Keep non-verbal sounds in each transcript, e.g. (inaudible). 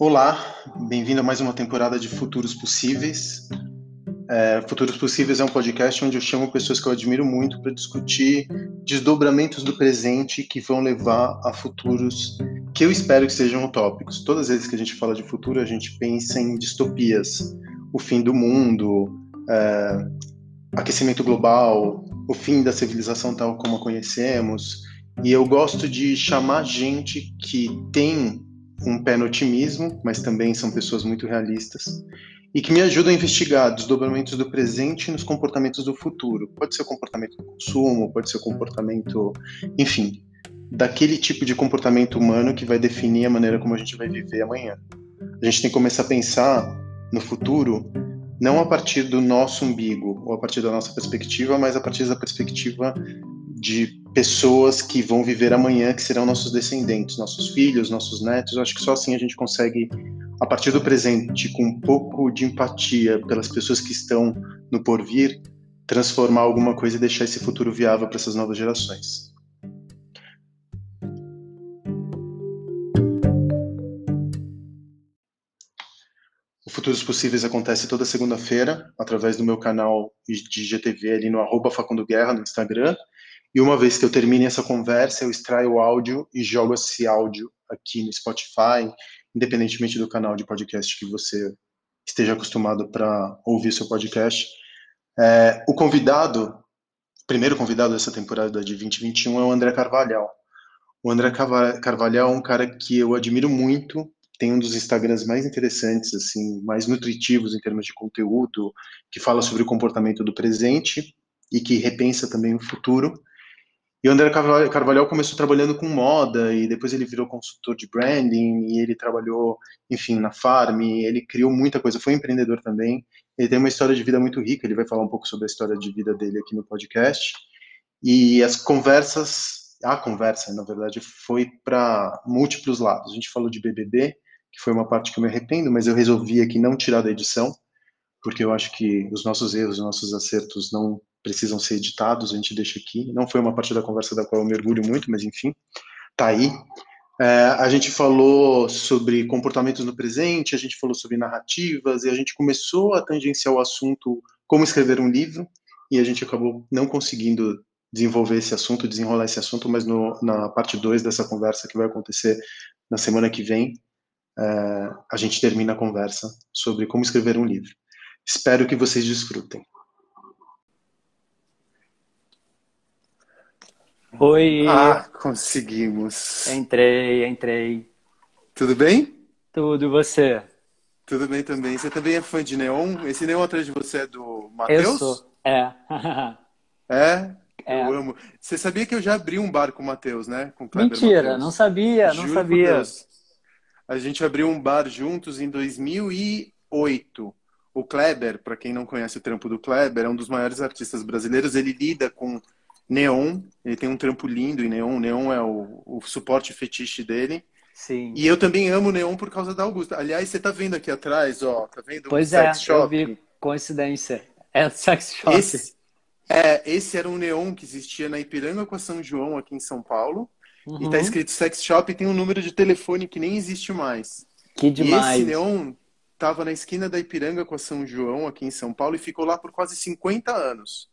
Olá, bem-vindo a mais uma temporada de Futuros Possíveis. É, Futuros Possíveis é um podcast onde eu chamo pessoas que eu admiro muito para discutir desdobramentos do presente que vão levar a futuros que eu espero que sejam utópicos. Todas as vezes que a gente fala de futuro, a gente pensa em distopias, o fim do mundo, é, aquecimento global, o fim da civilização tal como a conhecemos. E eu gosto de chamar gente que tem um pé no otimismo, mas também são pessoas muito realistas e que me ajudam a investigar desdobramentos do presente nos comportamentos do futuro. Pode ser o comportamento do consumo, pode ser o comportamento, enfim, daquele tipo de comportamento humano que vai definir a maneira como a gente vai viver amanhã. A gente tem que começar a pensar no futuro não a partir do nosso umbigo ou a partir da nossa perspectiva, mas a partir da perspectiva de pessoas que vão viver amanhã, que serão nossos descendentes, nossos filhos, nossos netos. Eu acho que só assim a gente consegue, a partir do presente, com um pouco de empatia pelas pessoas que estão no porvir, transformar alguma coisa e deixar esse futuro viável para essas novas gerações. O Futuros Possíveis acontece toda segunda-feira, através do meu canal de GTV ali no arroba Facundo Guerra no Instagram e uma vez que eu termine essa conversa, eu extraio o áudio e jogo esse áudio aqui no Spotify, independentemente do canal de podcast que você esteja acostumado para ouvir seu podcast. É, o convidado, o primeiro convidado dessa temporada de 2021 é o André Carvalhal. O André Carvalhal é um cara que eu admiro muito, tem um dos Instagrams mais interessantes, assim, mais nutritivos em termos de conteúdo, que fala sobre o comportamento do presente e que repensa também o futuro. E o André Carvalhal começou trabalhando com moda e depois ele virou consultor de branding e ele trabalhou, enfim, na Farm, ele criou muita coisa, foi empreendedor também. Ele tem uma história de vida muito rica, ele vai falar um pouco sobre a história de vida dele aqui no podcast. E as conversas, a conversa, na verdade, foi para múltiplos lados. A gente falou de BBB, que foi uma parte que eu me arrependo, mas eu resolvi aqui não tirar da edição, porque eu acho que os nossos erros, os nossos acertos não precisam ser editados, a gente deixa aqui. Não foi uma parte da conversa da qual eu mergulho muito, mas enfim, tá aí. É, a gente falou sobre comportamentos no presente, a gente falou sobre narrativas, e a gente começou a tangenciar o assunto como escrever um livro, e a gente acabou não conseguindo desenvolver esse assunto, desenrolar esse assunto, mas no, na parte 2 dessa conversa que vai acontecer na semana que vem, é, a gente termina a conversa sobre como escrever um livro. Espero que vocês desfrutem. Oi. Ah, conseguimos. Entrei, entrei. Tudo bem? Tudo, e você? Tudo bem também. Você também é fã de Neon? Esse Neon atrás de você é do Matheus? Eu sou, é. (laughs) é? É. Eu amo. Você sabia que eu já abri um bar com o Matheus, né? Com Mentira, Mateus. não sabia, não sabia. A gente abriu um bar juntos em 2008. O Kleber, para quem não conhece o trampo do Kleber, é um dos maiores artistas brasileiros. Ele lida com neon, ele tem um trampo lindo em neon. Neon é o, o suporte fetiche dele. Sim. E eu também amo neon por causa da Augusta. Aliás, você tá vendo aqui atrás, ó, tá vendo? Pois é, eu vi coincidência. É o sex shop. Esse, é, esse era um neon que existia na Ipiranga com a São João aqui em São Paulo. Uhum. E tá escrito sex shop e tem um número de telefone que nem existe mais. Que demais. E esse neon tava na esquina da Ipiranga com a São João aqui em São Paulo e ficou lá por quase 50 anos.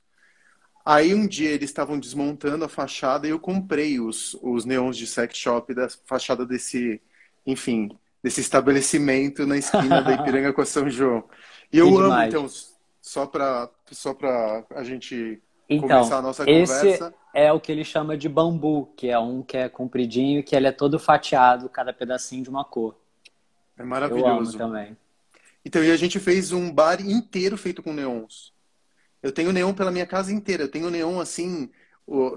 Aí um dia eles estavam desmontando a fachada e eu comprei os, os neons de sex shop da fachada desse, enfim, desse estabelecimento na esquina da Ipiranga com a São João. E eu amo, então, só para só pra a gente então, começar a nossa conversa. Esse é o que ele chama de bambu, que é um que é compridinho, que ele é todo fatiado, cada pedacinho de uma cor. É maravilhoso. Eu amo também. Então, e a gente fez um bar inteiro feito com neons. Eu tenho neon pela minha casa inteira. Eu tenho neon assim.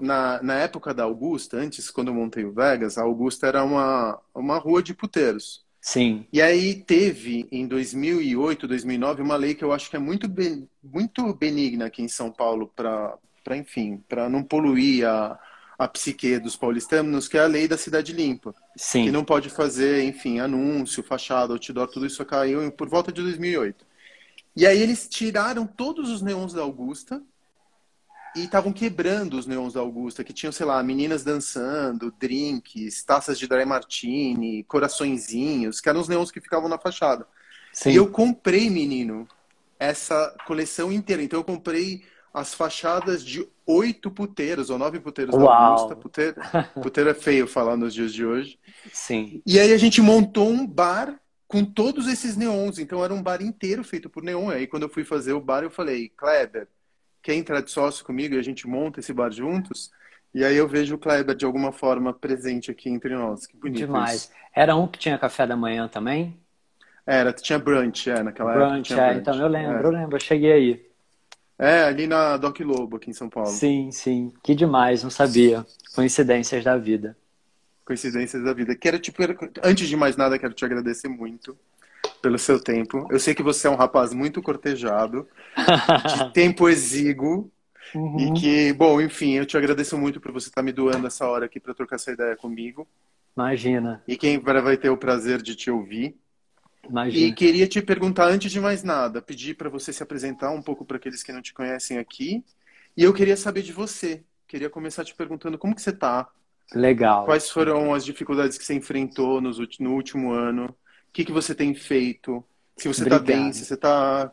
Na, na época da Augusta, antes, quando eu montei o Vegas, a Augusta era uma, uma rua de puteiros. Sim. E aí teve, em 2008, 2009, uma lei que eu acho que é muito, ben, muito benigna aqui em São Paulo para, enfim, para não poluir a, a psique dos paulistanos, que é a lei da cidade limpa. Sim. Que não pode fazer, enfim, anúncio, fachada, outdoor, tudo isso caiu por volta de 2008. E aí eles tiraram todos os neons da Augusta e estavam quebrando os neons da Augusta, que tinham, sei lá, meninas dançando, drinks, taças de dry martini, coraçõezinhos, que eram os neons que ficavam na fachada. Sim. E eu comprei, menino, essa coleção inteira. Então eu comprei as fachadas de oito puteiros ou nove puteiros Uau. da Augusta. Puteiro, puteiro é feio falar nos dias de hoje. Sim. E aí a gente montou um bar com todos esses neons. Então era um bar inteiro feito por neon. Aí quando eu fui fazer o bar, eu falei, Kleber, quer entrar de sócio comigo e a gente monta esse bar juntos? E aí eu vejo o Kleber de alguma forma presente aqui entre nós. Que bonito Demais. Isso. Era um que tinha café da manhã também? Era, tinha brunch, é, naquela brunch, época. É, brunch, então eu lembro, é. eu lembro, eu cheguei aí. É, ali na Doc Lobo, aqui em São Paulo. Sim, sim. Que demais, não sabia. Coincidências da vida. Coincidências da vida. Quero te, antes de mais nada, quero te agradecer muito pelo seu tempo. Eu sei que você é um rapaz muito cortejado, de (laughs) tempo exíguo, uhum. e que, bom, enfim, eu te agradeço muito por você estar me doando essa hora aqui para trocar essa ideia comigo. Imagina. E quem vai ter o prazer de te ouvir. Imagina. E queria te perguntar, antes de mais nada, pedir para você se apresentar um pouco para aqueles que não te conhecem aqui. E eu queria saber de você. Queria começar te perguntando como que você está. Legal. Quais foram as dificuldades que você enfrentou no último ano? o que, que você tem feito, se você está bem, se você está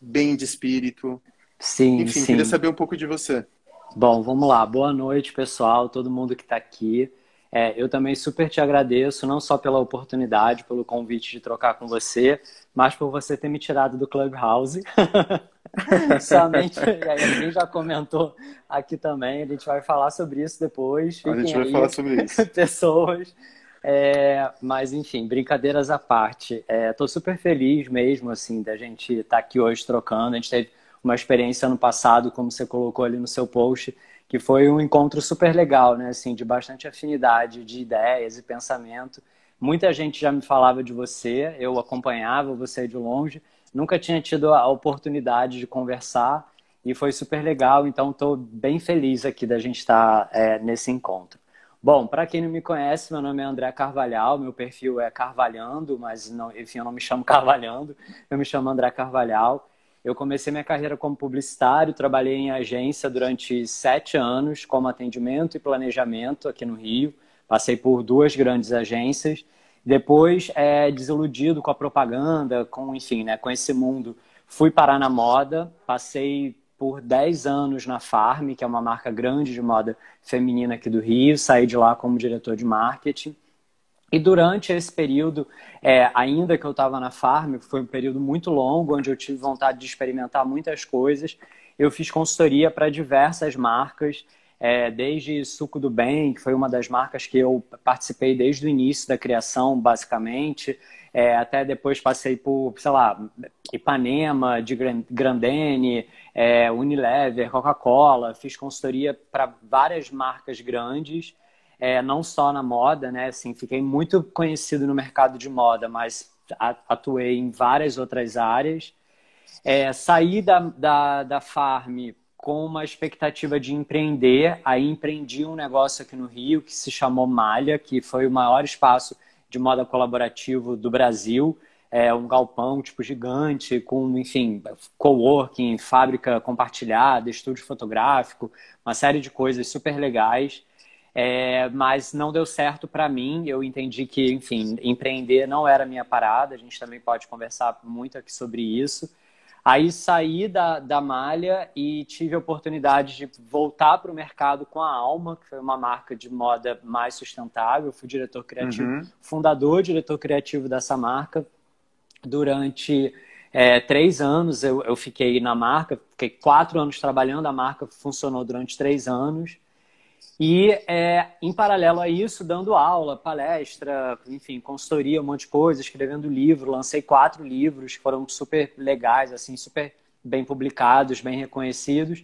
bem de espírito. Sim, Enfim, sim. queria saber um pouco de você. Bom, vamos lá. Boa noite, pessoal, todo mundo que está aqui. É, eu também super te agradeço, não só pela oportunidade, pelo convite de trocar com você, mas por você ter me tirado do Clubhouse. (laughs) (laughs) Somente, e aí alguém já comentou aqui também, a gente vai falar sobre isso depois. Fiquem a gente vai aí, falar sobre (laughs) isso. Pessoas é, mas, enfim, brincadeiras à parte. Estou é, super feliz mesmo, assim, da gente estar tá aqui hoje trocando. A gente teve uma experiência ano passado, como você colocou ali no seu post, que foi um encontro super legal, né? Assim, de bastante afinidade de ideias e pensamento. Muita gente já me falava de você, eu acompanhava você de longe, nunca tinha tido a oportunidade de conversar e foi super legal. Então, estou bem feliz aqui da gente estar tá, é, nesse encontro. Bom, para quem não me conhece, meu nome é André Carvalhal, meu perfil é Carvalhando, mas não, enfim, eu não me chamo (laughs) Carvalhando, eu me chamo André Carvalhal. Eu comecei minha carreira como publicitário, trabalhei em agência durante sete anos como atendimento e planejamento aqui no Rio. Passei por duas grandes agências. Depois, é, desiludido com a propaganda, com enfim, né, com esse mundo, fui parar na moda. Passei por 10 anos na Farm, que é uma marca grande de moda feminina aqui do Rio, saí de lá como diretor de marketing. E durante esse período, é, ainda que eu estava na Farm, foi um período muito longo, onde eu tive vontade de experimentar muitas coisas, eu fiz consultoria para diversas marcas, é, desde Suco do Bem, que foi uma das marcas que eu participei desde o início da criação, basicamente, é, até depois passei por, sei lá, Ipanema, de Grandene, é, Unilever, Coca-Cola, fiz consultoria para várias marcas grandes, é, não só na moda, né? Assim, fiquei muito conhecido no mercado de moda, mas atuei em várias outras áreas. É, saí da, da, da Farm com uma expectativa de empreender, aí empreendi um negócio aqui no Rio que se chamou Malha, que foi o maior espaço de moda colaborativo do Brasil. É um galpão tipo gigante, com, enfim, coworking, fábrica compartilhada, estúdio fotográfico, uma série de coisas super legais. É, mas não deu certo para mim. Eu entendi que, enfim, empreender não era minha parada. A gente também pode conversar muito aqui sobre isso. Aí saí da, da malha e tive a oportunidade de voltar para o mercado com a Alma, que foi uma marca de moda mais sustentável. fui diretor criativo, uhum. fundador, diretor criativo dessa marca. Durante é, três anos eu, eu fiquei na marca, fiquei quatro anos trabalhando, a marca funcionou durante três anos. E, é, em paralelo a isso, dando aula, palestra, enfim, consultoria, um monte de coisa, escrevendo livro. Lancei quatro livros que foram super legais, assim, super bem publicados, bem reconhecidos.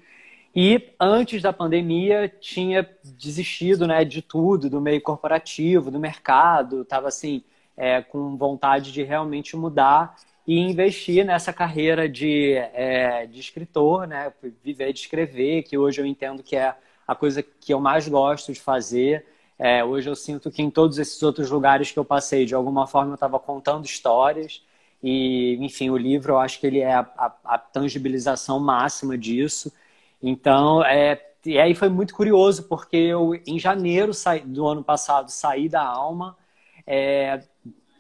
E antes da pandemia, tinha desistido né, de tudo, do meio corporativo, do mercado, estava assim, é, com vontade de realmente mudar e investir nessa carreira de, é, de escritor, né, viver de escrever, que hoje eu entendo que é a coisa que eu mais gosto de fazer. É, hoje eu sinto que em todos esses outros lugares que eu passei, de alguma forma eu estava contando histórias. E, enfim, o livro eu acho que ele é a, a, a tangibilização máxima disso. Então, é, e aí foi muito curioso, porque eu, em janeiro do ano passado, saí da Alma, é,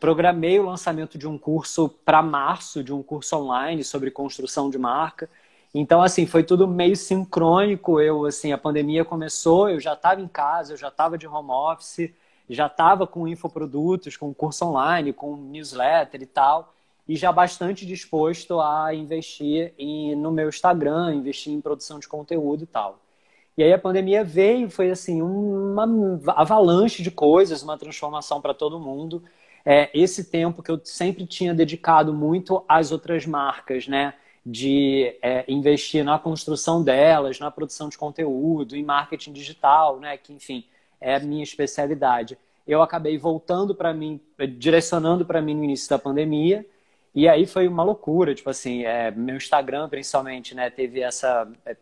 programei o lançamento de um curso para março, de um curso online sobre construção de marca. Então, assim, foi tudo meio sincrônico. Eu, assim, a pandemia começou, eu já estava em casa, eu já estava de home office, já estava com infoprodutos, com curso online, com newsletter e tal, e já bastante disposto a investir em, no meu Instagram, investir em produção de conteúdo e tal. E aí a pandemia veio, foi assim, uma avalanche de coisas, uma transformação para todo mundo. É, esse tempo que eu sempre tinha dedicado muito às outras marcas, né? De é, investir na construção delas, na produção de conteúdo, em marketing digital, né? Que, enfim, é a minha especialidade. Eu acabei voltando para mim, direcionando para mim no início da pandemia, e aí foi uma loucura, tipo assim, é, meu Instagram principalmente, né? Teve essa é,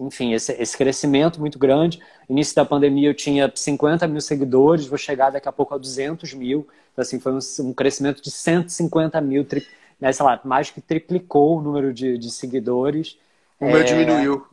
enfim, esse, esse, crescimento muito grande. Início da pandemia eu tinha 50 mil seguidores, vou chegar daqui a pouco a 200 mil. Então, assim, foi um, um crescimento de 150 mil, tri, né, sei lá, mais que triplicou o número de, de seguidores. O é... meu diminuiu.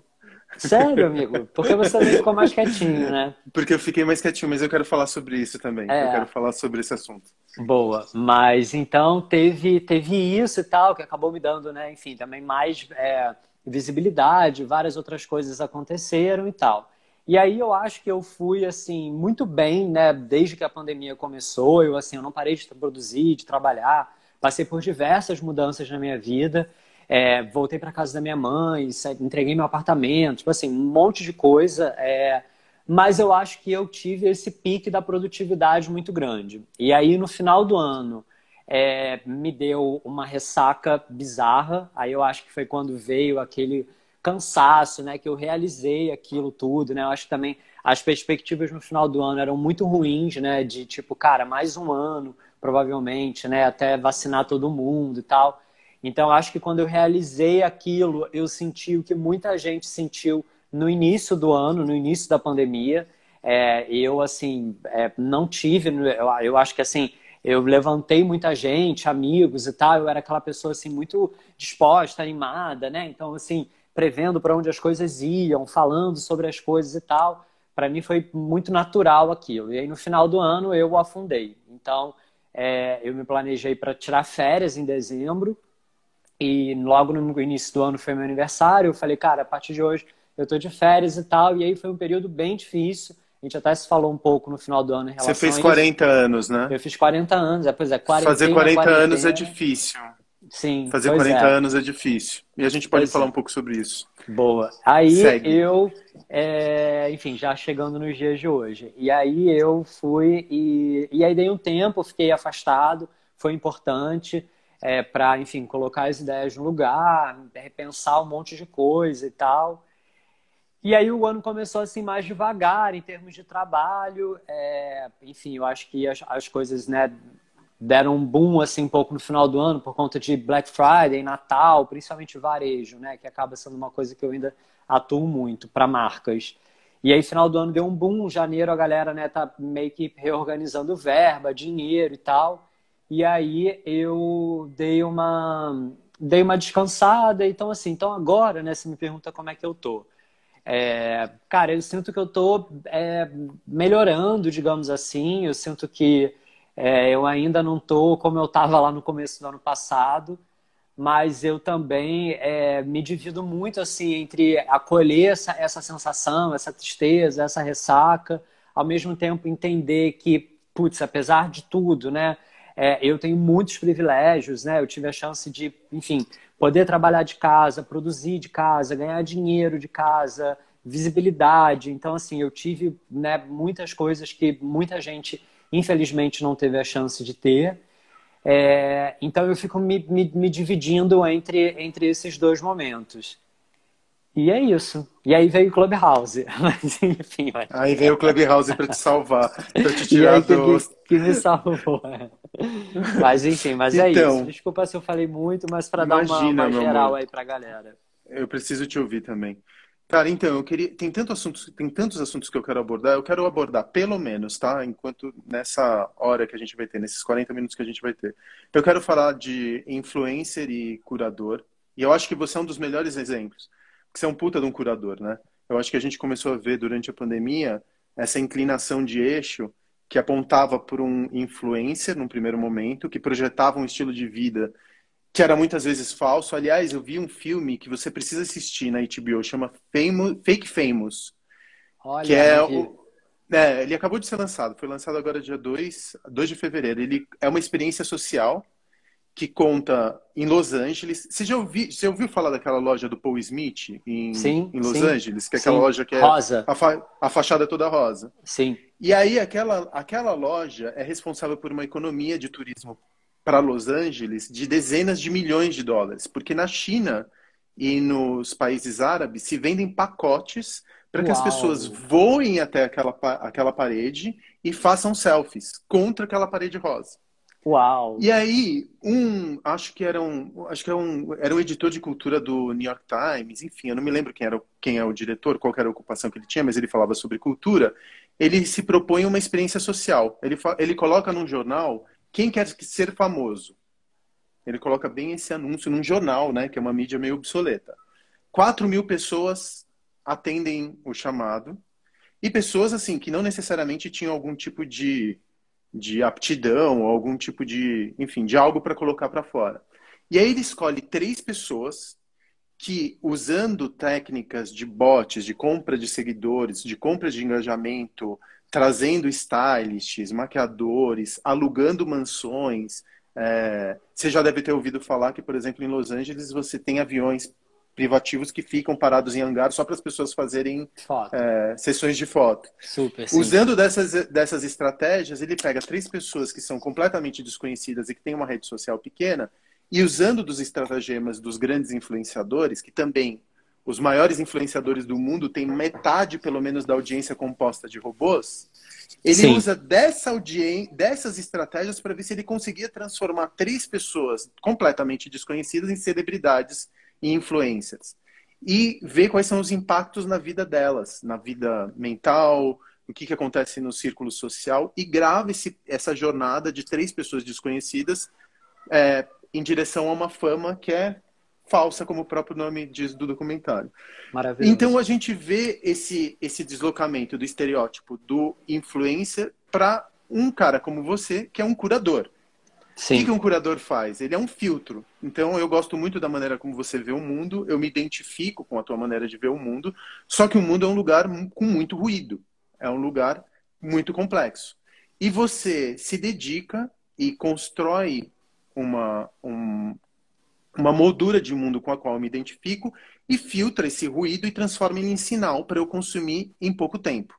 Sério, amigo? Porque você (laughs) ficou mais quietinho, né? Porque eu fiquei mais quietinho, mas eu quero falar sobre isso também. É. Eu quero falar sobre esse assunto. Boa. Mas então teve, teve isso e tal, que acabou me dando, né? Enfim, também mais é, visibilidade, várias outras coisas aconteceram e tal. E aí eu acho que eu fui assim muito bem, né, desde que a pandemia começou, eu assim, eu não parei de produzir, de trabalhar, passei por diversas mudanças na minha vida. É, voltei para casa da minha mãe, entreguei meu apartamento, tipo assim, um monte de coisa. É, mas eu acho que eu tive esse pique da produtividade muito grande. E aí, no final do ano, é, me deu uma ressaca bizarra. Aí eu acho que foi quando veio aquele cansaço, né? Que eu realizei aquilo tudo, né? Eu acho que também as perspectivas no final do ano eram muito ruins, né? De tipo, cara, mais um ano, provavelmente, né? Até vacinar todo mundo e tal. Então, acho que quando eu realizei aquilo, eu senti o que muita gente sentiu no início do ano, no início da pandemia. É, eu, assim, é, não tive, eu, eu acho que, assim, eu levantei muita gente, amigos e tal. Eu era aquela pessoa assim muito disposta, animada, né? Então assim, prevendo para onde as coisas iam, falando sobre as coisas e tal. Para mim foi muito natural aquilo. E aí no final do ano eu afundei. Então é, eu me planejei para tirar férias em dezembro e logo no início do ano foi meu aniversário. Eu falei, cara, a partir de hoje eu tô de férias e tal. E aí foi um período bem difícil a gente até se falou um pouco no final do ano em relação Você fez 40 anos, né? Eu fiz 40 anos, é, pois é, 40 Fazer 40 anos é difícil. Sim. Fazer 40 é. anos é difícil. E a gente pode pois falar é. um pouco sobre isso. Boa. Aí Segue. eu, é, enfim, já chegando nos dias de hoje. E aí eu fui e, e aí dei um tempo, fiquei afastado, foi importante é, para, enfim, colocar as ideias no lugar, repensar um monte de coisa e tal. E aí o ano começou assim mais devagar em termos de trabalho. É, enfim, eu acho que as, as coisas né, deram um boom assim um pouco no final do ano por conta de Black Friday, Natal, principalmente varejo, né, que acaba sendo uma coisa que eu ainda atuo muito para marcas. E aí final do ano deu um boom, janeiro a galera né tá meio que reorganizando verba, dinheiro e tal. E aí eu dei uma dei uma descansada, então assim, então agora, né, se me pergunta como é que eu tô. É, cara, eu sinto que eu estou é, melhorando, digamos assim. Eu sinto que é, eu ainda não estou como eu estava lá no começo do ano passado, mas eu também é, me divido muito assim entre acolher essa, essa sensação, essa tristeza, essa ressaca, ao mesmo tempo entender que, putz, apesar de tudo, né? É, eu tenho muitos privilégios, né? Eu tive a chance de, enfim, poder trabalhar de casa, produzir de casa, ganhar dinheiro de casa, visibilidade. Então, assim, eu tive né, muitas coisas que muita gente, infelizmente, não teve a chance de ter. É, então, eu fico me, me, me, dividindo entre, entre esses dois momentos. E é isso. E aí veio o Clubhouse. (laughs) Mas, enfim. Mas... Aí veio o Clubhouse para te salvar, para te (laughs) tirar do... Que, que, me salvou. É. Mas, enfim, mas então, é isso. Desculpa se eu falei muito, mas para dar uma, uma geral aí para galera. Eu preciso te ouvir também. Cara, então, eu queria. Tem tantos assuntos, tem tantos assuntos que eu quero abordar. Eu quero abordar, pelo menos, tá? Enquanto nessa hora que a gente vai ter, nesses 40 minutos que a gente vai ter. Eu quero falar de influencer e curador. E eu acho que você é um dos melhores exemplos que você é um puta de um curador, né? Eu acho que a gente começou a ver durante a pandemia essa inclinação de eixo que apontava por um influencer num primeiro momento, que projetava um estilo de vida que era muitas vezes falso. Aliás, eu vi um filme que você precisa assistir na HBO, chama Fake Famous. Olha, que é o, é, ele acabou de ser lançado, foi lançado agora dia 2, 2 de fevereiro. Ele é uma experiência social que conta em Los Angeles. Você já ouviu, você ouviu falar daquela loja do Paul Smith em, sim, em Los sim, Angeles? Que é aquela sim. loja que é rosa. A, fa, a fachada é toda rosa. Sim. E aí aquela, aquela loja é responsável por uma economia de turismo para Los Angeles de dezenas de milhões de dólares, porque na China e nos países árabes se vendem pacotes para que as pessoas voem até aquela, aquela parede e façam selfies contra aquela parede rosa. Uau! E aí, um, acho que era um, acho que era um, era um editor de cultura do New York Times, enfim, eu não me lembro quem era, quem é o diretor, qual era a ocupação que ele tinha, mas ele falava sobre cultura. Ele se propõe uma experiência social. Ele, ele coloca num jornal quem quer ser famoso. Ele coloca bem esse anúncio num jornal, né, que é uma mídia meio obsoleta. 4 mil pessoas atendem o chamado e pessoas assim que não necessariamente tinham algum tipo de de aptidão ou algum tipo de, enfim, de algo para colocar para fora. E aí ele escolhe três pessoas que, usando técnicas de bots, de compra de seguidores, de compra de engajamento, trazendo stylists, maquiadores, alugando mansões. É, você já deve ter ouvido falar que, por exemplo, em Los Angeles você tem aviões privativos que ficam parados em hangar só para as pessoas fazerem é, sessões de foto. Super, Usando dessas, dessas estratégias, ele pega três pessoas que são completamente desconhecidas e que têm uma rede social pequena, e usando dos estratagemas dos grandes influenciadores, que também os maiores influenciadores do mundo têm metade, pelo menos, da audiência composta de robôs, ele Sim. usa dessa audien dessas estratégias para ver se ele conseguia transformar três pessoas completamente desconhecidas em celebridades e influências. E ver quais são os impactos na vida delas, na vida mental, o que, que acontece no círculo social, e grava esse, essa jornada de três pessoas desconhecidas é, em direção a uma fama que é falsa, como o próprio nome diz do documentário. Maravilhoso. Então a gente vê esse, esse deslocamento do estereótipo do influencer para um cara como você, que é um curador. Sim. O que um curador faz? Ele é um filtro. Então, eu gosto muito da maneira como você vê o mundo, eu me identifico com a tua maneira de ver o mundo, só que o mundo é um lugar com muito ruído, é um lugar muito complexo. E você se dedica e constrói uma, um, uma moldura de mundo com a qual eu me identifico e filtra esse ruído e transforma ele em sinal para eu consumir em pouco tempo.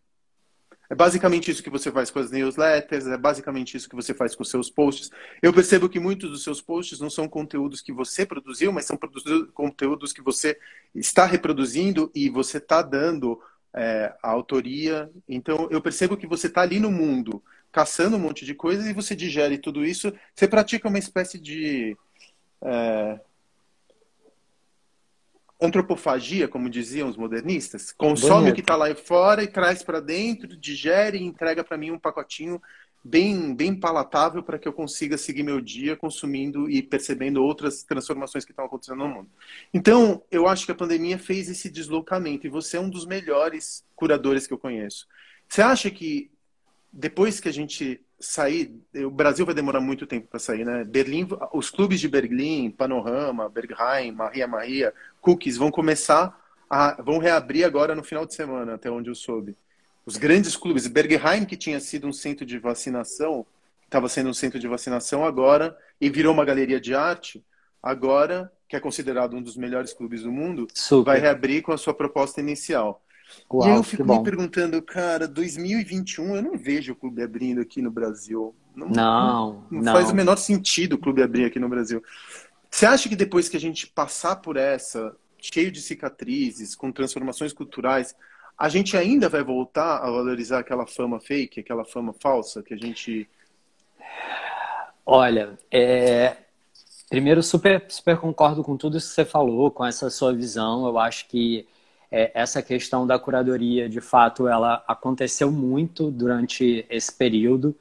É basicamente isso que você faz com as newsletters, é basicamente isso que você faz com os seus posts. Eu percebo que muitos dos seus posts não são conteúdos que você produziu, mas são conteúdos que você está reproduzindo e você está dando é, a autoria. Então, eu percebo que você está ali no mundo, caçando um monte de coisas e você digere tudo isso. Você pratica uma espécie de. É, antropofagia, como diziam os modernistas, consome Bonito. o que está lá fora e traz para dentro, digere e entrega para mim um pacotinho bem, bem palatável para que eu consiga seguir meu dia consumindo e percebendo outras transformações que estão acontecendo no mundo. Então, eu acho que a pandemia fez esse deslocamento e você é um dos melhores curadores que eu conheço. Você acha que depois que a gente sair, o Brasil vai demorar muito tempo para sair, né? Berlim, os clubes de Berlim, Panorama, Bergheim, Maria Maria, Cookies vão começar a, vão reabrir agora no final de semana, até onde eu soube. Os grandes clubes, Bergheim, que tinha sido um centro de vacinação, estava sendo um centro de vacinação agora e virou uma galeria de arte, agora que é considerado um dos melhores clubes do mundo, Super. vai reabrir com a sua proposta inicial. Uau, e aí eu fico me perguntando, cara, 2021 eu não vejo o clube abrindo aqui no Brasil. Não, não, não, não, faz o menor sentido o clube abrir aqui no Brasil. Você acha que depois que a gente passar por essa, cheio de cicatrizes, com transformações culturais, a gente ainda vai voltar a valorizar aquela fama fake, aquela fama falsa que a gente. Olha, é... primeiro, super, super concordo com tudo isso que você falou, com essa sua visão. Eu acho que é, essa questão da curadoria, de fato, ela aconteceu muito durante esse período.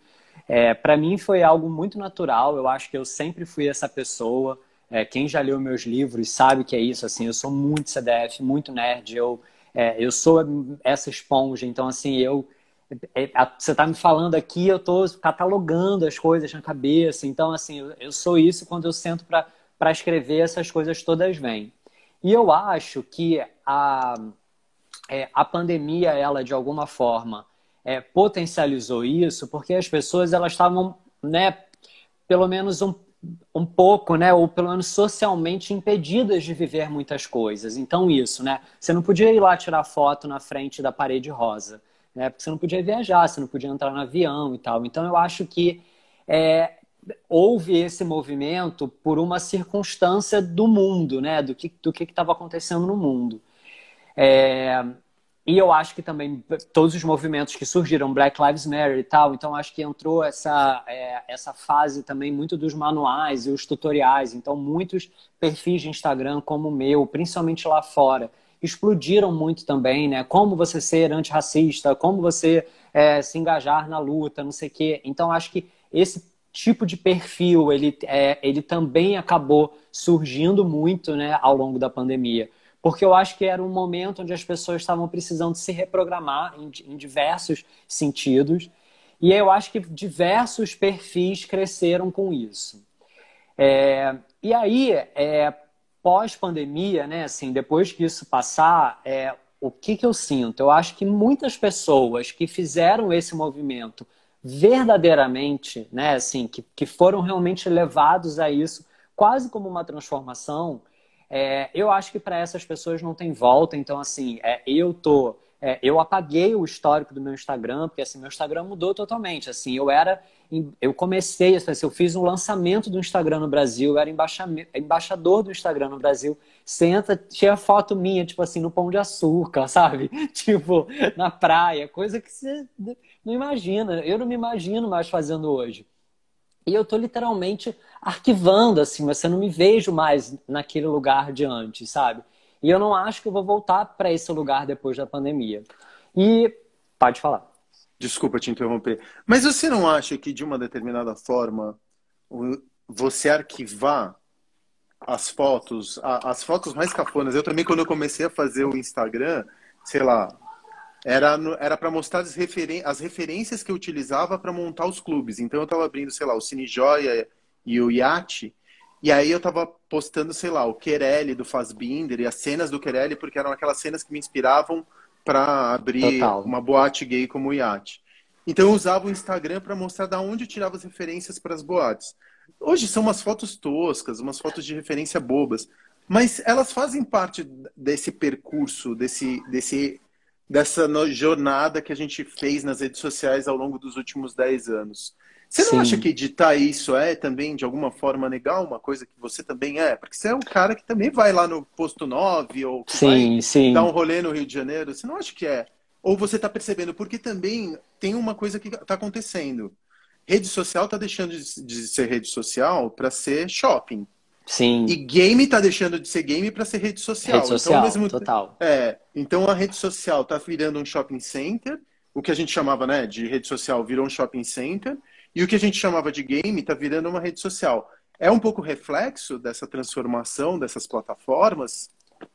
É, Para mim foi algo muito natural. Eu acho que eu sempre fui essa pessoa. É, quem já leu meus livros sabe que é isso. Assim, eu sou muito CDF, muito nerd. Eu, é, eu sou essa esponja. Então, assim, eu é, você está me falando aqui, eu estou catalogando as coisas na cabeça. Então, assim, eu, eu sou isso quando eu sento para escrever, essas coisas todas vêm. E eu acho que a, é, a pandemia, ela, de alguma forma, é, potencializou isso, porque as pessoas elas estavam, né, pelo menos um, um pouco, né, ou pelo menos socialmente impedidas de viver muitas coisas. Então, isso, né? Você não podia ir lá tirar foto na frente da parede rosa né? Porque você não podia viajar, você não podia entrar no avião e tal. Então eu acho que é, houve esse movimento por uma circunstância do mundo, né? Do que do que estava acontecendo no mundo. É, e eu acho que também todos os movimentos que surgiram, Black Lives Matter e tal, então acho que entrou essa, é, essa fase também muito dos manuais e os tutoriais. Então, muitos perfis de Instagram, como o meu, principalmente lá fora, explodiram muito também, né? Como você ser antirracista, como você é, se engajar na luta, não sei o quê. Então, acho que esse tipo de perfil, ele, é, ele também acabou surgindo muito né, ao longo da pandemia. Porque eu acho que era um momento onde as pessoas estavam precisando se reprogramar em, em diversos sentidos. E eu acho que diversos perfis cresceram com isso. É, e aí, é, pós-pandemia, né, assim, depois que isso passar, é, o que, que eu sinto? Eu acho que muitas pessoas que fizeram esse movimento verdadeiramente, né, assim, que, que foram realmente levados a isso, quase como uma transformação, é, eu acho que para essas pessoas não tem volta. Então, assim, é, eu tô é, eu apaguei o histórico do meu Instagram, porque assim, meu Instagram mudou totalmente. Assim, eu era. Eu comecei, assim, eu fiz um lançamento do Instagram no Brasil, eu era embaixador do Instagram no Brasil. Senta, tinha foto minha, tipo assim, no pão de açúcar, (laughs) sabe? Tipo, na praia, coisa que você não imagina. Eu não me imagino mais fazendo hoje. E eu tô literalmente arquivando, assim, mas eu não me vejo mais naquele lugar de antes, sabe? E eu não acho que eu vou voltar para esse lugar depois da pandemia. E pode falar. Desculpa te interromper. Mas você não acha que, de uma determinada forma, você arquivar as fotos, as fotos mais cafonas. Eu também, quando eu comecei a fazer o Instagram, sei lá, era era para mostrar as, referen as referências que eu utilizava para montar os clubes. Então eu estava abrindo, sei lá, o Cine Joia e o Iate, e aí eu tava postando, sei lá, o Querelli do Fazbinder e as cenas do Querelli, porque eram aquelas cenas que me inspiravam para abrir Total. uma boate gay como o Iate. Então eu usava o Instagram para mostrar da onde eu tirava as referências para as boates. Hoje são umas fotos toscas, umas fotos de referência bobas, mas elas fazem parte desse percurso, desse, desse, dessa jornada que a gente fez nas redes sociais ao longo dos últimos 10 anos. Você não sim. acha que editar isso é também, de alguma forma, legal? Uma coisa que você também é? Porque você é um cara que também vai lá no posto 9 ou sim, sim. dar um rolê no Rio de Janeiro. Você não acha que é? Ou você está percebendo? Porque também tem uma coisa que está acontecendo. Rede social está deixando de ser rede social para ser shopping. Sim. E game está deixando de ser game para ser rede social. Rede social, então, mesmo... total. É, então a rede social está virando um shopping center. O que a gente chamava né, de rede social virou um shopping center. E o que a gente chamava de game está virando uma rede social. É um pouco reflexo dessa transformação dessas plataformas?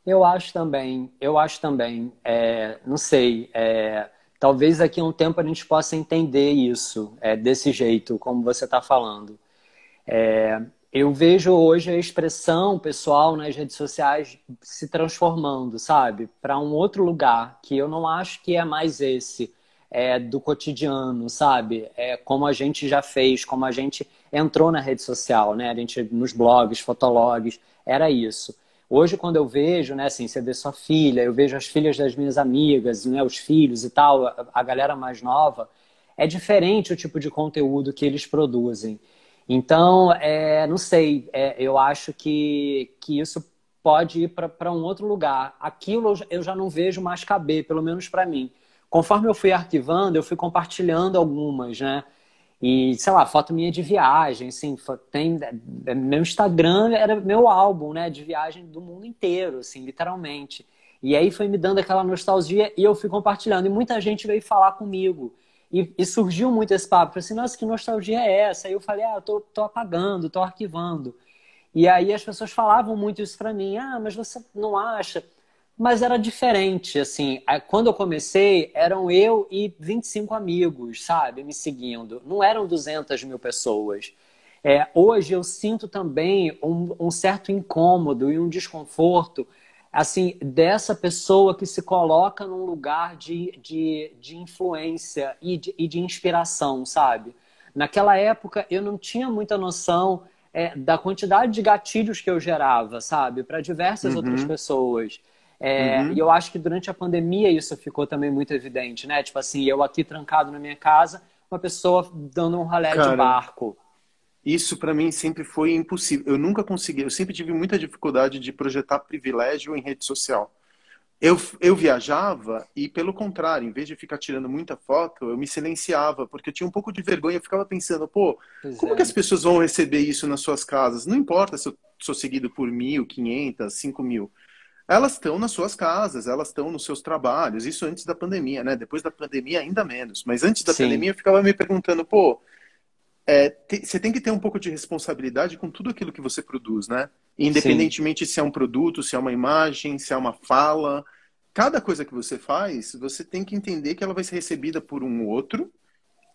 Eu acho também, eu acho também. É, não sei, é, talvez daqui a um tempo a gente possa entender isso é, desse jeito, como você está falando. Eu vejo hoje a expressão pessoal nas redes sociais se transformando, sabe, para um outro lugar que eu não acho que é mais esse é, do cotidiano, sabe? É, como a gente já fez, como a gente entrou na rede social, né? A gente nos blogs, fotologs, era isso. Hoje, quando eu vejo, né, assim, você vê sua filha, eu vejo as filhas das minhas amigas, né, os filhos e tal, a galera mais nova, é diferente o tipo de conteúdo que eles produzem. Então, é, não sei, é, eu acho que, que isso pode ir para um outro lugar. Aquilo eu já não vejo mais caber, pelo menos para mim conforme eu fui arquivando, eu fui compartilhando algumas, né? E, sei lá, foto minha de viagem, assim, tem, é, meu Instagram era meu álbum, né, de viagem do mundo inteiro, assim, literalmente. E aí foi me dando aquela nostalgia e eu fui compartilhando. E muita gente veio falar comigo. E, e surgiu muito esse papo. Falei assim, nossa, que nostalgia é essa? Aí eu falei, ah, eu tô, tô apagando, tô arquivando. E aí as pessoas falavam muito isso para mim. Ah, mas você não acha? Mas era diferente, assim. Quando eu comecei, eram eu e 25 amigos, sabe, me seguindo. Não eram 200 mil pessoas. É, hoje eu sinto também um, um certo incômodo e um desconforto assim, dessa pessoa que se coloca num lugar de, de, de influência e de, e de inspiração, sabe? Naquela época eu não tinha muita noção é, da quantidade de gatilhos que eu gerava, sabe? Para diversas uhum. outras pessoas. É, uhum. E eu acho que durante a pandemia isso ficou também muito evidente, né? Tipo assim, eu aqui trancado na minha casa, uma pessoa dando um ralé Cara, de barco. Isso para mim sempre foi impossível. Eu nunca consegui, eu sempre tive muita dificuldade de projetar privilégio em rede social. Eu, eu viajava e, pelo contrário, em vez de ficar tirando muita foto, eu me silenciava, porque eu tinha um pouco de vergonha. Eu ficava pensando, pô, pois como é. que as pessoas vão receber isso nas suas casas? Não importa se eu sou seguido por mil, quinhentas, cinco mil. Elas estão nas suas casas, elas estão nos seus trabalhos. Isso antes da pandemia, né? Depois da pandemia, ainda menos. Mas antes da Sim. pandemia, eu ficava me perguntando, pô, é, te, você tem que ter um pouco de responsabilidade com tudo aquilo que você produz, né? Independentemente Sim. se é um produto, se é uma imagem, se é uma fala. Cada coisa que você faz, você tem que entender que ela vai ser recebida por um outro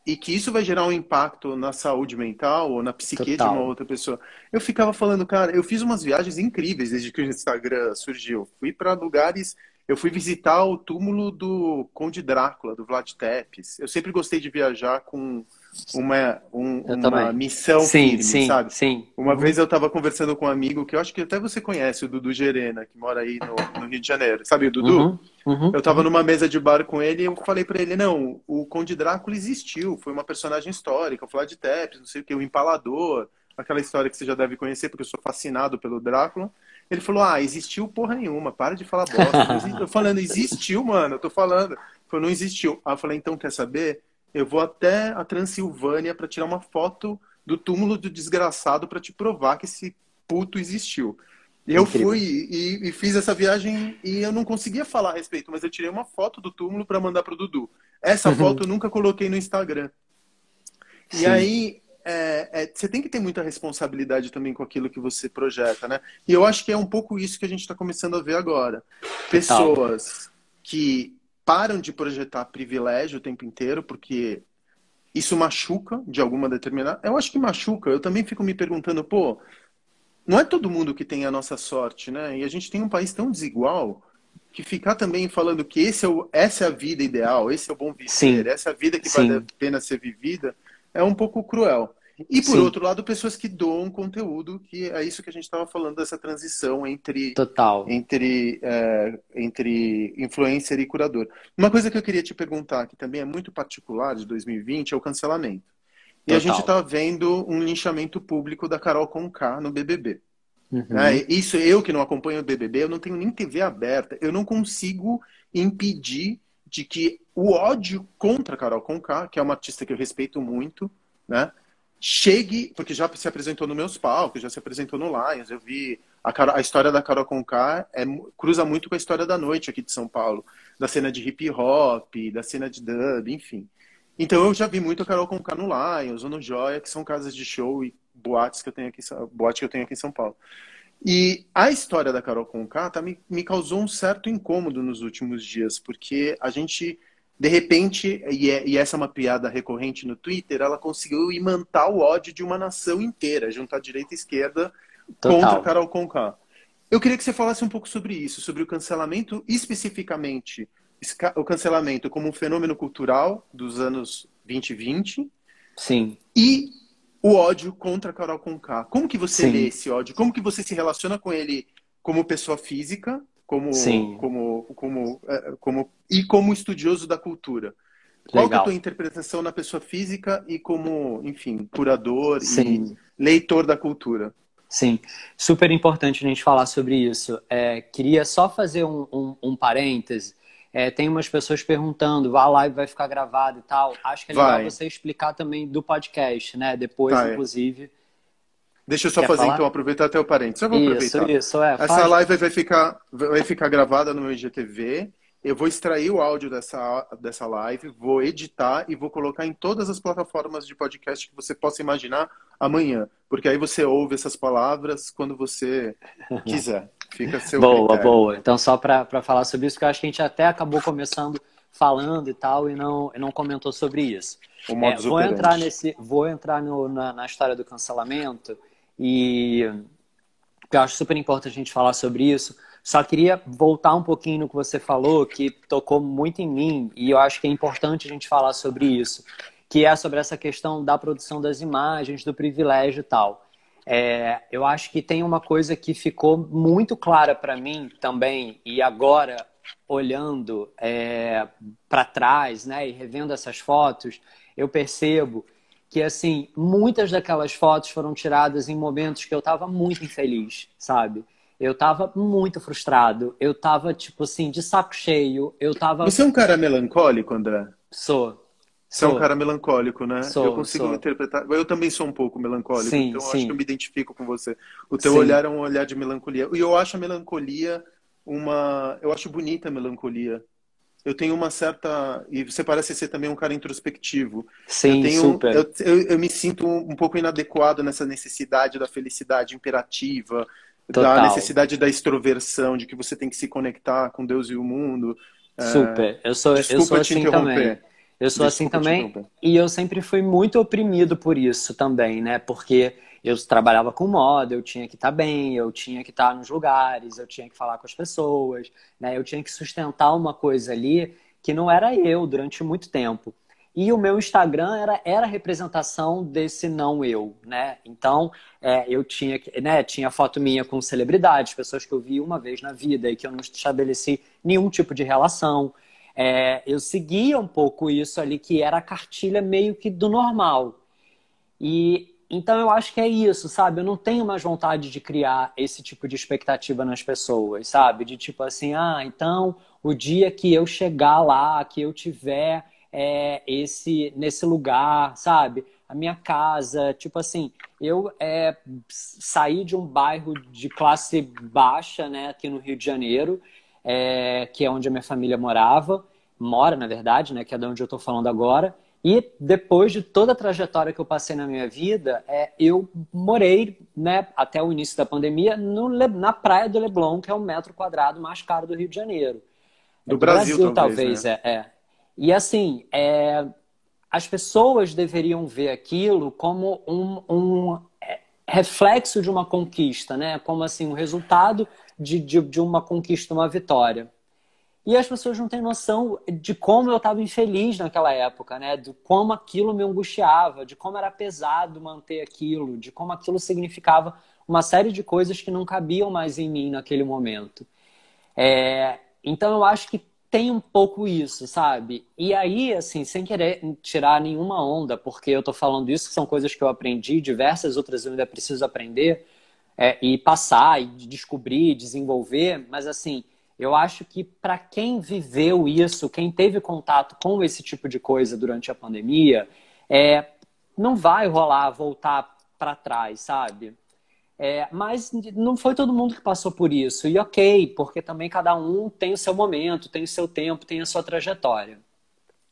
e que isso vai gerar um impacto na saúde mental ou na psique Total. de uma outra pessoa. Eu ficava falando, cara, eu fiz umas viagens incríveis desde que o Instagram surgiu. Fui para lugares eu fui visitar o túmulo do Conde Drácula, do Vlad Tepes. Eu sempre gostei de viajar com uma, um, uma missão sim, firme, sim, sabe? Sim. Uma uhum. vez eu estava conversando com um amigo que eu acho que até você conhece, o Dudu Gerena, que mora aí no, no Rio de Janeiro. Sabe o Dudu? Uhum, uhum, eu estava numa mesa de bar com ele e eu falei para ele, não, o Conde Drácula existiu, foi uma personagem histórica, o Vlad Tepes, não sei o que, o Empalador, aquela história que você já deve conhecer, porque eu sou fascinado pelo Drácula. Ele falou, ah, existiu porra nenhuma, para de falar bosta. eu falando, existiu, mano, eu tô falando. Ele falou, não existiu. Aí eu falei, então quer saber? Eu vou até a Transilvânia para tirar uma foto do túmulo do desgraçado para te provar que esse puto existiu. E eu Incrível. fui e, e, fiz essa viagem e eu não conseguia falar a respeito, mas eu tirei uma foto do túmulo para mandar pro Dudu. Essa uhum. foto eu nunca coloquei no Instagram. Sim. E aí é, é, você tem que ter muita responsabilidade também com aquilo que você projeta, né? E eu acho que é um pouco isso que a gente está começando a ver agora. Pessoas que param de projetar privilégio o tempo inteiro, porque isso machuca de alguma determinada. Eu acho que machuca. Eu também fico me perguntando, pô, não é todo mundo que tem a nossa sorte, né? E a gente tem um país tão desigual que ficar também falando que esse é o, essa é a vida ideal, esse é o bom viver, Sim. essa é a vida que Sim. vale a pena ser vivida, é um pouco cruel. E por Sim. outro lado, pessoas que doam conteúdo, que é isso que a gente estava falando dessa transição entre Total. entre é, entre influencer e curador. Uma coisa que eu queria te perguntar, que também é muito particular de 2020, é o cancelamento. E Total. a gente está vendo um linchamento público da Carol Conká no BBB. Uhum. É, isso eu que não acompanho o BBB, eu não tenho nem TV aberta, eu não consigo impedir de que o ódio contra a Carol Conká, que é uma artista que eu respeito muito, né? Chegue, porque já se apresentou nos meus palcos, já se apresentou no Lions, eu vi a, a história da Carol Conká é, cruza muito com a história da noite aqui de São Paulo, da cena de hip hop, da cena de dub, enfim. Então eu já vi muito a Carol Conká no Lions ou no Joia, que são casas de show e boates que eu tenho aqui, boate que eu tenho aqui em São Paulo. E a história da Carol Conká tá, me, me causou um certo incômodo nos últimos dias, porque a gente de repente, e, é, e, essa é uma piada recorrente no Twitter, ela conseguiu imantar o ódio de uma nação inteira, juntar direita e esquerda Total. contra Carol Conká. Eu queria que você falasse um pouco sobre isso, sobre o cancelamento, especificamente o cancelamento como um fenômeno cultural dos anos 2020. Sim. E o ódio contra Carol Conká. Como que você Sim. lê esse ódio? Como que você se relaciona com ele como pessoa física como, Sim. como, como, é, como e como estudioso da cultura. Qual é a tua interpretação na pessoa física e como, enfim, curador Sim. e leitor da cultura? Sim, super importante a gente falar sobre isso. É, queria só fazer um, um, um parêntese. É, tem umas pessoas perguntando, a live vai ficar gravada e tal. Acho que é legal vai. você explicar também do podcast, né? Depois, vai. inclusive, Deixa eu só Quer fazer, falar? então, aproveitar até o parênteses. Eu vou isso, aproveitar. Isso, é. Essa faz. live vai ficar, vai ficar gravada no meu IGTV eu vou extrair o áudio dessa, dessa live, vou editar e vou colocar em todas as plataformas de podcast que você possa imaginar amanhã. Porque aí você ouve essas palavras quando você (laughs) quiser. Fica seu Boa, critério. boa. Então, só para falar sobre isso, porque eu acho que a gente até acabou começando falando e tal, e não, e não comentou sobre isso. É, vou entrar nesse, vou entrar no, na, na história do cancelamento e eu acho super importante a gente falar sobre isso. Só queria voltar um pouquinho no que você falou, que tocou muito em mim, e eu acho que é importante a gente falar sobre isso, que é sobre essa questão da produção das imagens, do privilégio e tal. É, eu acho que tem uma coisa que ficou muito clara para mim também, e agora olhando é, para trás, né, e revendo essas fotos, eu percebo que assim muitas daquelas fotos foram tiradas em momentos que eu estava muito infeliz, sabe? Eu estava muito frustrado, eu estava tipo assim de saco cheio, eu estava Você é um cara melancólico, André? sou Você é um Sou. cara melancólico, né? Sou, eu consigo sou. interpretar. Eu também sou um pouco melancólico, Sim, então eu sim. acho que eu me identifico com você. O teu Sim. olhar é um olhar de melancolia. E eu acho a melancolia uma. Eu acho bonita a melancolia. Eu tenho uma certa. E você parece ser também um cara introspectivo. sim, eu tenho, super. Eu, eu, eu me sinto um pouco inadequado nessa necessidade da felicidade imperativa, Total. da necessidade da extroversão, de que você tem que se conectar com Deus e o mundo. É, Super. Eu sou, eu Desculpa sou te assim interromper. também. Eu sou assim Desculpa te também. E eu sempre fui muito oprimido por isso também, né? Porque eu trabalhava com moda, eu tinha que estar bem, eu tinha que estar nos lugares, eu tinha que falar com as pessoas, né? Eu tinha que sustentar uma coisa ali que não era eu durante muito tempo. E o meu Instagram era, era a representação desse não eu, né? Então, é, eu tinha, né, tinha foto minha com celebridades, pessoas que eu vi uma vez na vida e que eu não estabeleci nenhum tipo de relação. É, eu seguia um pouco isso ali, que era a cartilha meio que do normal. E então eu acho que é isso, sabe? Eu não tenho mais vontade de criar esse tipo de expectativa nas pessoas, sabe? De tipo assim, ah, então o dia que eu chegar lá, que eu tiver é, esse nesse lugar, sabe? A minha casa, tipo assim, eu é, saí de um bairro de classe baixa, né, aqui no Rio de Janeiro, é, que é onde a minha família morava, mora, na verdade, né, que é de onde eu estou falando agora. E depois de toda a trajetória que eu passei na minha vida, é, eu morei, né, até o início da pandemia, no na praia do Leblon, que é o metro quadrado mais caro do Rio de Janeiro. É Do Brasil, talvez, é, é. E assim, é, as pessoas deveriam ver aquilo como um, um, é, reflexo de uma conquista, né? Como assim, um resultado de, de, de uma conquista, uma vitória. E as pessoas não têm noção de como eu estava infeliz naquela época, né? De como aquilo me angustiava, de como era pesado manter aquilo, de como aquilo significava uma série de coisas que não cabiam mais em mim naquele momento. É, então eu acho que tem um pouco isso, sabe? E aí, assim, sem querer tirar nenhuma onda, porque eu tô falando isso, que são coisas que eu aprendi, diversas outras eu ainda preciso aprender é, e passar, e descobrir, desenvolver, mas assim, eu acho que para quem viveu isso, quem teve contato com esse tipo de coisa durante a pandemia, é, não vai rolar voltar para trás, sabe? É, mas não foi todo mundo que passou por isso. E ok, porque também cada um tem o seu momento, tem o seu tempo, tem a sua trajetória.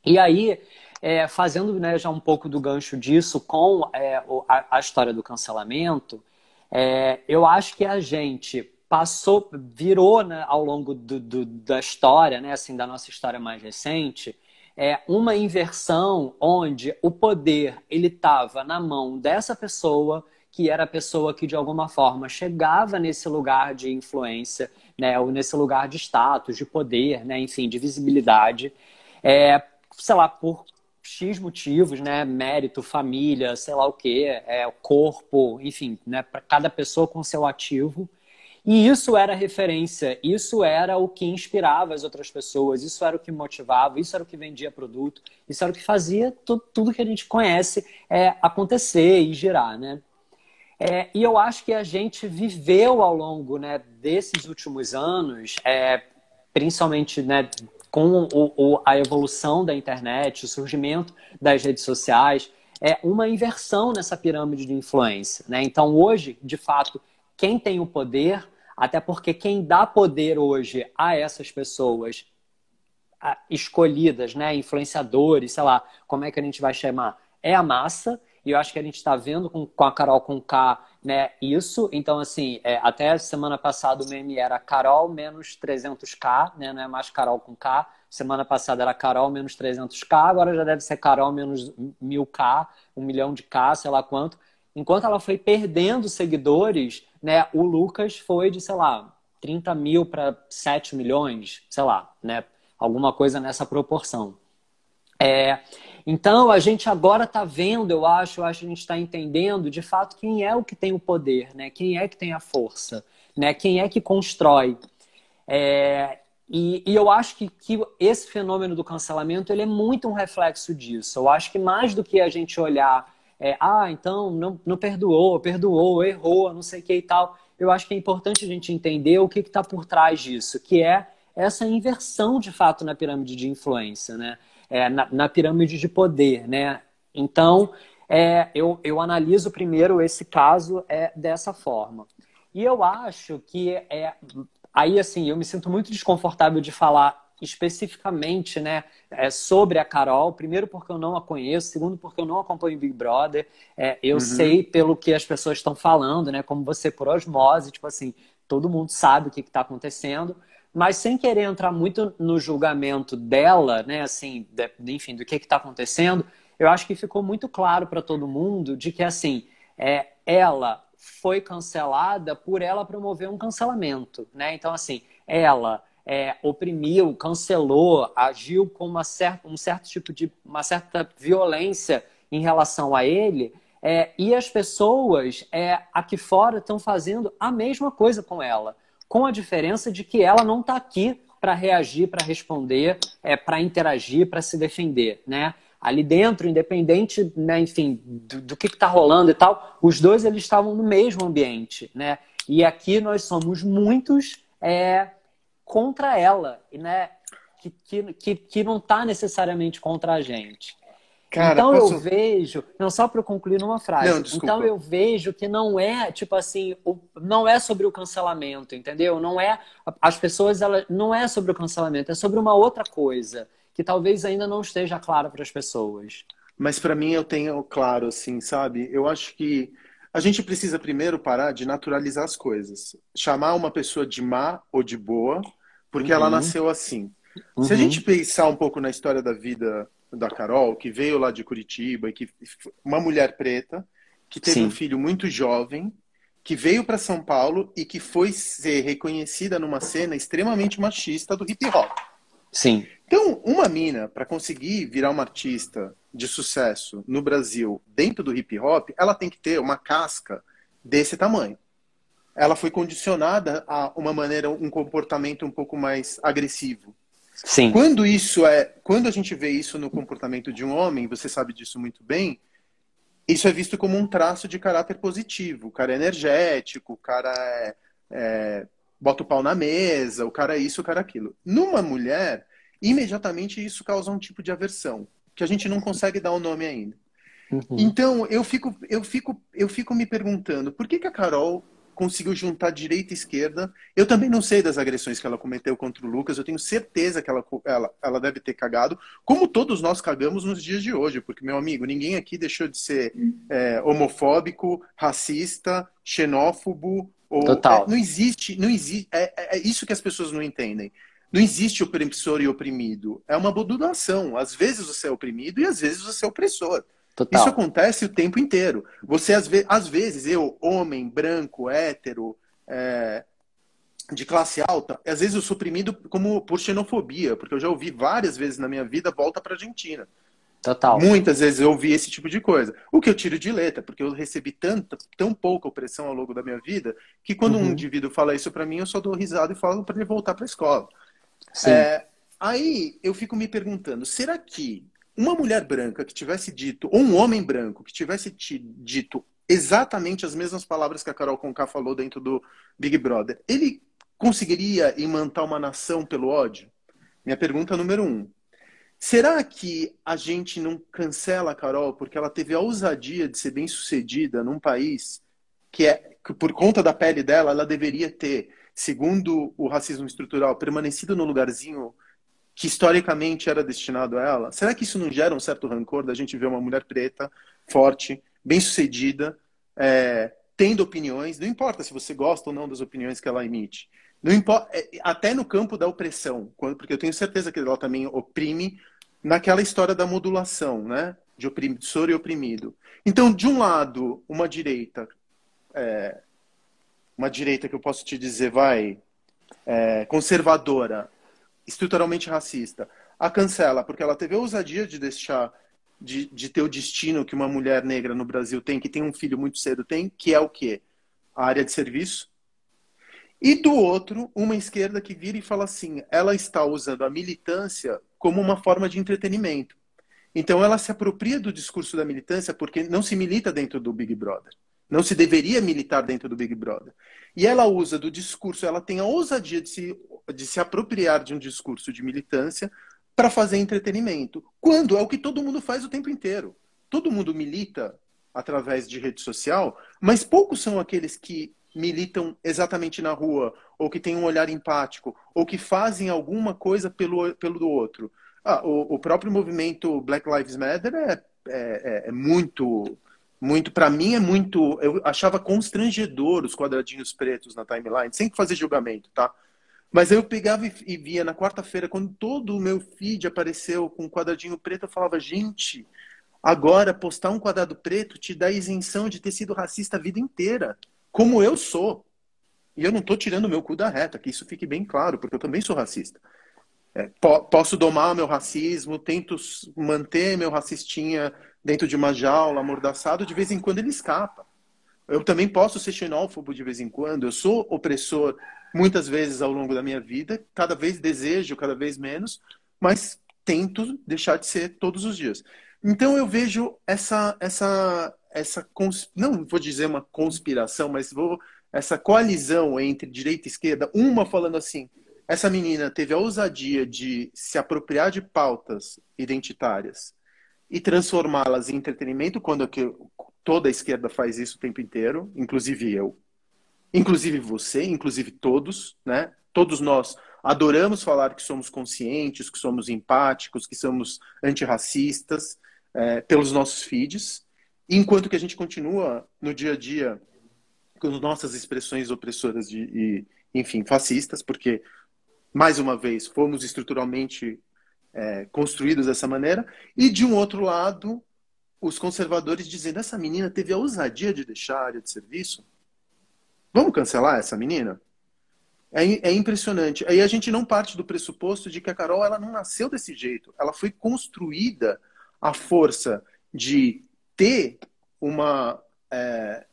E aí, é, fazendo né, já um pouco do gancho disso com é, a, a, história do cancelamento, é, eu acho que a gente passou, virou né, ao longo do, do, da história, né, assim, da nossa história mais recente, é uma inversão onde o poder ele estava na mão dessa pessoa que era a pessoa que de alguma forma chegava nesse lugar de influência, né, ou nesse lugar de status, de poder, né, enfim, de visibilidade, é, sei lá, por X motivos, né, mérito, família, sei lá o que, é, corpo, enfim, né, para cada pessoa com seu ativo. E isso era referência, isso era o que inspirava as outras pessoas, isso era o que motivava, isso era o que vendia produto, isso era o que fazia tudo, tudo que a gente conhece é, acontecer e girar, né? É, e eu acho que a gente viveu ao longo né, desses últimos anos, é, principalmente né, com o, o, a evolução da internet, o surgimento das redes sociais, é uma inversão nessa pirâmide de influência. Né? Então, hoje, de fato, quem tem o poder, até porque quem dá poder hoje a essas pessoas escolhidas, né? Influenciadores, sei lá, como é que a gente vai chamar? É a massa, e eu acho que a gente está vendo com, com a Carol com K né, isso. Então, assim, é, até semana passada o meme era Carol menos 300k, né? Não é mais Carol com K. Semana passada era Carol menos 300k, agora já deve ser Carol menos 1000k, um milhão de K, sei lá quanto. Enquanto ela foi perdendo seguidores, né, o Lucas foi de, sei lá, 30 mil para 7 milhões, sei lá, né? Alguma coisa nessa proporção. É, então, a gente agora está vendo, eu acho, eu acho que a gente está entendendo, de fato, quem é o que tem o poder, né? Quem é que tem a força, né? Quem é que constrói. É, e, e, eu acho que, que esse fenômeno do cancelamento, ele é muito um reflexo disso. Eu acho que mais do que a gente olhar, é, ah, então, não, não perdoou, perdoou, errou, não sei o que e tal, eu acho que é importante a gente entender o que está por trás disso, que é essa inversão, de fato, na pirâmide de influência, né? é, na, na, pirâmide de poder, né? Então, é, eu, eu analiso primeiro esse caso é, dessa forma. E eu acho que é aí assim eu me sinto muito desconfortável de falar especificamente né, é, sobre a Carol. Primeiro, porque eu não a conheço. Segundo, porque eu não acompanho Big Brother. É, eu uhum. sei pelo que as pessoas estão falando, né? Como você por osmose, tipo assim, todo mundo sabe o que está acontecendo mas sem querer entrar muito no julgamento dela, né, assim, de, enfim, do que está acontecendo, eu acho que ficou muito claro para todo mundo de que, assim, é, ela foi cancelada por ela promover um cancelamento, né? Então, assim, ela é, oprimiu, cancelou, agiu com uma certa, um certo tipo de, uma certa violência em relação a ele, é, e as pessoas é, aqui fora estão fazendo a mesma coisa com ela com a diferença de que ela não está aqui para reagir, para responder, é, para interagir, para se defender, né? Ali dentro, independente, né, enfim, do, do que está rolando e tal, os dois eles estavam no mesmo ambiente, né? E aqui nós somos muitos é, contra ela, né? Que, que, que, que não está necessariamente contra a gente. Cara, então posso... eu vejo, não só para concluir numa frase. Não, então eu vejo que não é tipo assim, o, não é sobre o cancelamento, entendeu? Não é as pessoas, ela não é sobre o cancelamento, é sobre uma outra coisa que talvez ainda não esteja clara para as pessoas. Mas para mim eu tenho claro, assim, sabe? Eu acho que a gente precisa primeiro parar de naturalizar as coisas, chamar uma pessoa de má ou de boa, porque uhum. ela nasceu assim. Uhum. Se a uhum. gente pensar um pouco na história da vida da Carol, que veio lá de Curitiba, e que uma mulher preta, que teve Sim. um filho muito jovem, que veio para São Paulo e que foi ser reconhecida numa cena extremamente machista do hip hop. Sim. Então, uma mina, para conseguir virar uma artista de sucesso no Brasil, dentro do hip hop, ela tem que ter uma casca desse tamanho. Ela foi condicionada a uma maneira, um comportamento um pouco mais agressivo. Sim. Quando isso é, quando a gente vê isso no comportamento de um homem, você sabe disso muito bem, isso é visto como um traço de caráter positivo. O cara é energético, o cara é, é, bota o pau na mesa, o cara é isso, o cara é aquilo. Numa mulher, imediatamente isso causa um tipo de aversão, que a gente não consegue dar o nome ainda. Uhum. Então, eu fico, eu, fico, eu fico me perguntando, por que, que a Carol conseguiu juntar direita e esquerda. Eu também não sei das agressões que ela cometeu contra o Lucas, eu tenho certeza que ela, ela, ela deve ter cagado, como todos nós cagamos nos dias de hoje, porque, meu amigo, ninguém aqui deixou de ser é, homofóbico, racista, xenófobo. Ou, Total. É, não existe, não existe. É, é, é isso que as pessoas não entendem. Não existe opressor e oprimido. É uma modulação. Às vezes você é oprimido e às vezes você é opressor. Total. Isso acontece o tempo inteiro. Você, às, ve às vezes, eu, homem, branco, hétero, é, de classe alta, às vezes eu sou oprimido como por xenofobia, porque eu já ouvi várias vezes na minha vida volta para Argentina. Total. Muitas vezes eu ouvi esse tipo de coisa. O que eu tiro de letra, porque eu recebi tanta, tão pouca opressão ao longo da minha vida, que quando uhum. um indivíduo fala isso para mim, eu só dou risada e falo para ele voltar para a escola. É, aí eu fico me perguntando, será que uma mulher branca que tivesse dito, ou um homem branco que tivesse dito exatamente as mesmas palavras que a Carol Conká falou dentro do Big Brother, ele conseguiria imantar uma nação pelo ódio? Minha pergunta número um. Será que a gente não cancela a Carol porque ela teve a ousadia de ser bem sucedida num país que é que por conta da pele dela ela deveria ter, segundo o racismo estrutural, permanecido no lugarzinho que historicamente era destinado a ela? Será que isso não gera um certo rancor da gente ver uma mulher preta, forte, bem-sucedida, é, tendo opiniões, não importa se você gosta ou não das opiniões que ela emite, não importa, é, até no campo da opressão, porque eu tenho certeza que ela também oprime naquela história da modulação, né? De opressor e oprimido. Então, de um lado, uma direita, é, uma direita que eu posso te dizer, vai, é, conservadora, estruturalmente racista, a cancela porque ela teve a ousadia de deixar de, de ter o destino que uma mulher negra no Brasil tem, que tem um filho muito cedo tem, que é o quê? A área de serviço. E do outro, uma esquerda que vira e fala assim, ela está usando a militância como uma forma de entretenimento. Então ela se apropria do discurso da militância porque não se milita dentro do Big Brother. Não se deveria militar dentro do Big Brother. E ela usa do discurso, ela tem a ousadia de se, de se apropriar de um discurso de militância para fazer entretenimento. Quando é o que todo mundo faz o tempo inteiro. Todo mundo milita através de rede social, mas poucos são aqueles que militam exatamente na rua, ou que têm um olhar empático, ou que fazem alguma coisa pelo, pelo do outro. Ah, o, o próprio movimento Black Lives Matter é, é, é, é muito muito para mim é muito eu achava constrangedor os quadradinhos pretos na timeline sem fazer julgamento tá mas eu pegava e via na quarta-feira, quando todo o meu feed apareceu com um quadradinho preto, eu falava, gente, agora postar um quadrado preto te dá isenção de ter sido racista a vida inteira, como eu sou. E eu não estou tirando meu cu da reta, que isso fique bem claro, porque eu também sou racista. É, po posso domar meu racismo, tento manter meu racistinha dentro de uma jaula, amordaçado, de vez em quando ele escapa. Eu também posso ser xenófobo de vez em quando, eu sou opressor muitas vezes ao longo da minha vida, cada vez desejo, cada vez menos, mas tento deixar de ser todos os dias. Então eu vejo essa essa essa não vou dizer uma conspiração, mas vou essa coalizão entre direita e esquerda, uma falando assim, essa menina teve a ousadia de se apropriar de pautas identitárias e transformá-las em entretenimento, quando toda a esquerda faz isso o tempo inteiro, inclusive eu inclusive você, inclusive todos, né? Todos nós adoramos falar que somos conscientes, que somos empáticos, que somos antirracistas é, pelos nossos feeds, enquanto que a gente continua no dia a dia com nossas expressões opressoras de, e, enfim, fascistas, porque mais uma vez fomos estruturalmente é, construídos dessa maneira, e de um outro lado os conservadores dizendo essa menina teve a ousadia de deixar a área de serviço Vamos cancelar essa menina? É, é, impressionante. Aí a gente não parte do pressuposto de que a Carol ela não nasceu desse jeito. Ela foi construída à força de ter uma. É,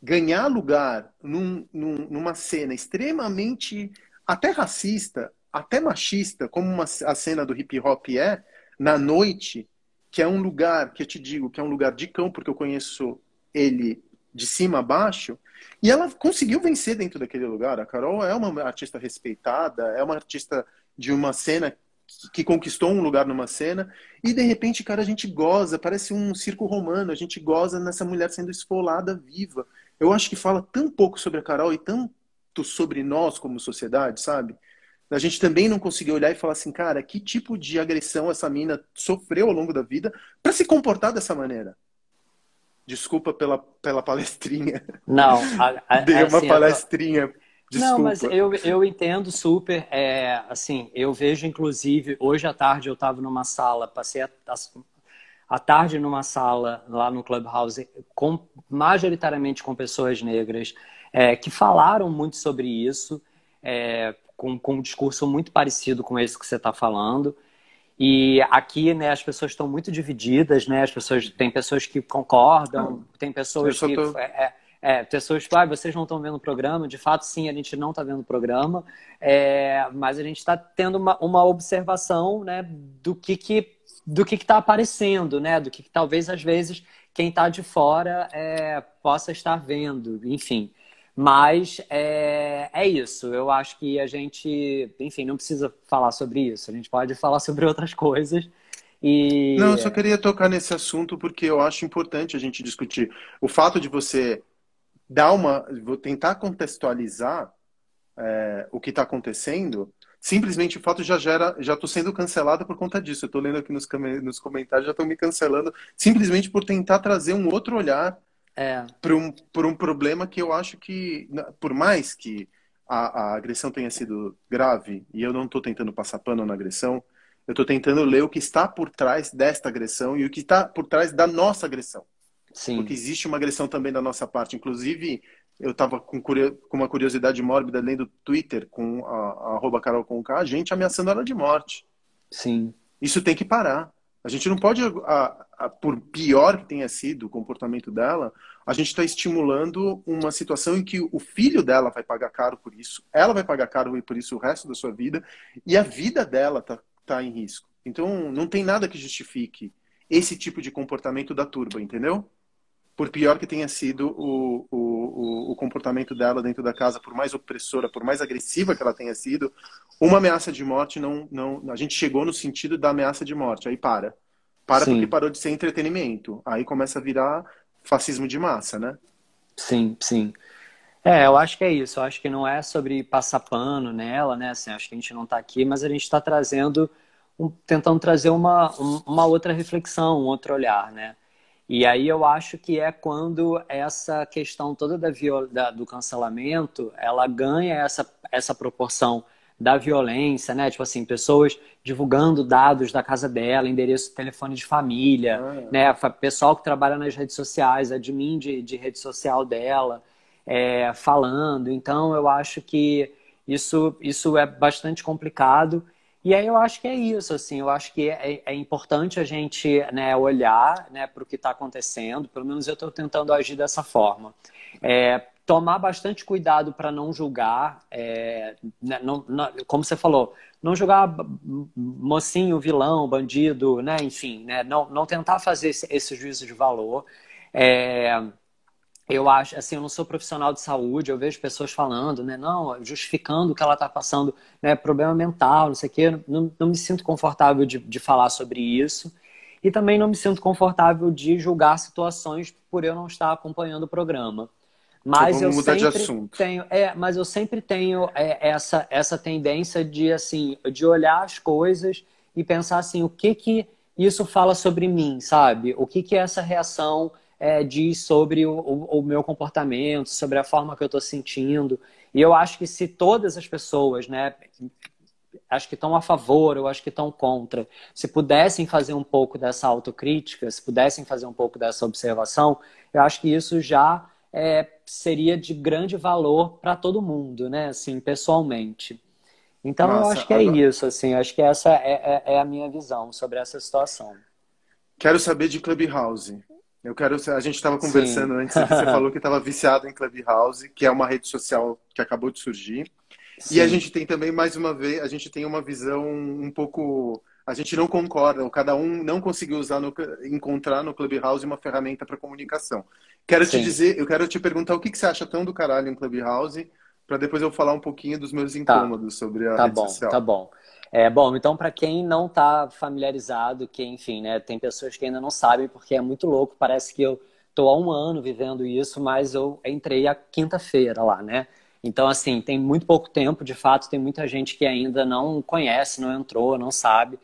ganhar lugar num, num, numa cena extremamente até racista, até machista, como uma, a cena do hip hop é, na noite, que é um lugar, que eu te digo, que é um lugar de cão, porque eu conheço ele de cima a baixo, e ela conseguiu vencer dentro daquele lugar. A Carol é uma artista respeitada, é uma artista de uma cena que conquistou um lugar numa cena, e de repente, cara, a gente goza, parece um circo romano, a gente goza nessa mulher sendo esfolada viva. Eu acho que fala tão pouco sobre a Carol e tanto sobre nós como sociedade, sabe? A gente também não conseguiu olhar e falar assim, cara, que tipo de agressão essa mina sofreu ao longo da vida para se comportar dessa maneira? Desculpa pela, pela palestrinha. Não, a, a, (laughs) Dei uma assim, palestrinha. Desculpa. Não, mas eu, eu entendo super. É, assim, eu vejo, inclusive, hoje à tarde eu estava numa sala, passei a, a, a, tarde numa sala lá no Clubhouse, com, majoritariamente com pessoas negras, é, que falaram muito sobre isso, é, com, com um discurso muito parecido com esse que você está falando. E aqui, né, as pessoas estão muito divididas, né? As pessoas tem pessoas que concordam, tem pessoas que tô... é, é, é, pessoas que ah, vocês não estão vendo o programa. De fato, sim, a gente não está vendo o programa, é, mas a gente está tendo uma, uma observação, né, do que que do que está aparecendo, né? Do que, que, talvez às vezes quem está de fora é, possa estar vendo, enfim. Mas é, é isso. Eu acho que a gente, enfim, não precisa falar sobre isso. A gente pode falar sobre outras coisas. E... Não, eu só queria tocar nesse assunto porque eu acho importante a gente discutir. O fato de você dar uma. Vou tentar contextualizar é, o que está acontecendo simplesmente o fato já gera, já estou sendo cancelada por conta disso. Eu estou lendo aqui nos, nos comentários, já estão me cancelando, simplesmente por tentar trazer um outro olhar é. para um, um problema que eu acho que, por mais que a, a agressão tenha sido grave, e eu não estou tentando passar pano na agressão, eu estou tentando ler o que está por trás desta agressão e o que está por trás da nossa agressão. Sim. Porque existe uma agressão também da nossa parte. Inclusive, eu estava com, com, uma curiosidade mórbida lendo Twitter com a, a arroba Carol a gente ameaçando ela de morte. Sim. Isso tem que parar. A gente não pode, a, por pior que tenha sido o comportamento dela, a gente está estimulando uma situação em que o filho dela vai pagar caro por isso, ela vai pagar caro por isso o resto da sua vida, e a vida dela está tá em risco. Então, não tem nada que justifique esse tipo de comportamento da turba, entendeu? por pior que tenha sido o, o, o, comportamento dela dentro da casa, por mais opressora, por mais agressiva que ela tenha sido, uma ameaça de morte não, não. A gente chegou no sentido da ameaça de morte, aí para. Para Sim. porque parou de ser entretenimento. Aí começa a virar fascismo de massa, né? Sim, sim. É, eu acho que é isso. Eu acho que não é sobre passar pano nela, né? Assim, acho que a gente não está aqui, mas a gente está trazendo, um, tentando trazer uma, uma outra reflexão, um outro olhar, né? E aí eu acho que é quando essa questão toda da, da, do cancelamento, ela ganha essa, essa proporção da violência, né? Tipo assim, pessoas divulgando dados da casa dela, endereço, telefone de família, ah, né? Pessoal que trabalha nas redes sociais, admin de, de rede social dela, é, falando. Então, eu acho que isso, isso é bastante complicado. E aí eu acho que é isso, assim, eu acho que é, é importante a gente né, olhar né, para o que está acontecendo, pelo menos eu estou tentando agir dessa forma. É, tomar bastante cuidado para não julgar, é, né, não, não, como você falou, não julgar mocinho, vilão, bandido, né, enfim, né, não, não tentar fazer esse, esse juízo de valor. É, eu acho, assim, eu não sou profissional de saúde, eu vejo pessoas falando, né, não, justificando que ela está passando, né, problema mental, não sei o quê, não, não me sinto confortável de, de falar sobre isso e também não me sinto confortável de julgar situações por eu não estar acompanhando o programa. Mas eu sempre tenho, é, mas eu sempre tenho é, essa essa tendência de assim, de olhar as coisas e pensar assim, o que que isso fala sobre mim, sabe? O que que essa reação é, diz sobre o, o, o, meu comportamento, sobre a forma que eu estou sentindo. E eu acho que se todas as pessoas, né, acho que estão a favor ou acho que estão contra, se pudessem fazer um pouco dessa autocrítica, se pudessem fazer um pouco dessa observação, eu acho que isso já é, seria de grande valor para todo mundo, né, assim, pessoalmente. Então Nossa, eu acho que é agora... isso, assim, acho que essa é, é, é a minha visão sobre essa situação. Quero saber de Clubhouse. Eu quero. A gente estava conversando Sim. antes, você (laughs) falou que estava viciado em Clubhouse, que é uma rede social que acabou de surgir. Sim. E a gente tem também, mais uma vez, a gente tem uma visão um pouco. A gente não concorda, ou cada um não conseguiu usar no, encontrar no Clubhouse uma ferramenta para comunicação. Quero Sim. te dizer, eu quero te perguntar o que, que você acha tão do caralho em Clubhouse, para depois eu falar um pouquinho dos meus tá. incômodos tá. sobre a tá rede bom, social. Tá bom. É, bom, então para quem não está familiarizado, que enfim, né, tem pessoas que ainda não sabem porque é muito louco, parece que eu estou há um ano vivendo isso, mas eu entrei a quinta-feira lá, né? Então, assim, tem muito pouco tempo, de fato, tem muita gente que ainda não conhece, não entrou, não sabe.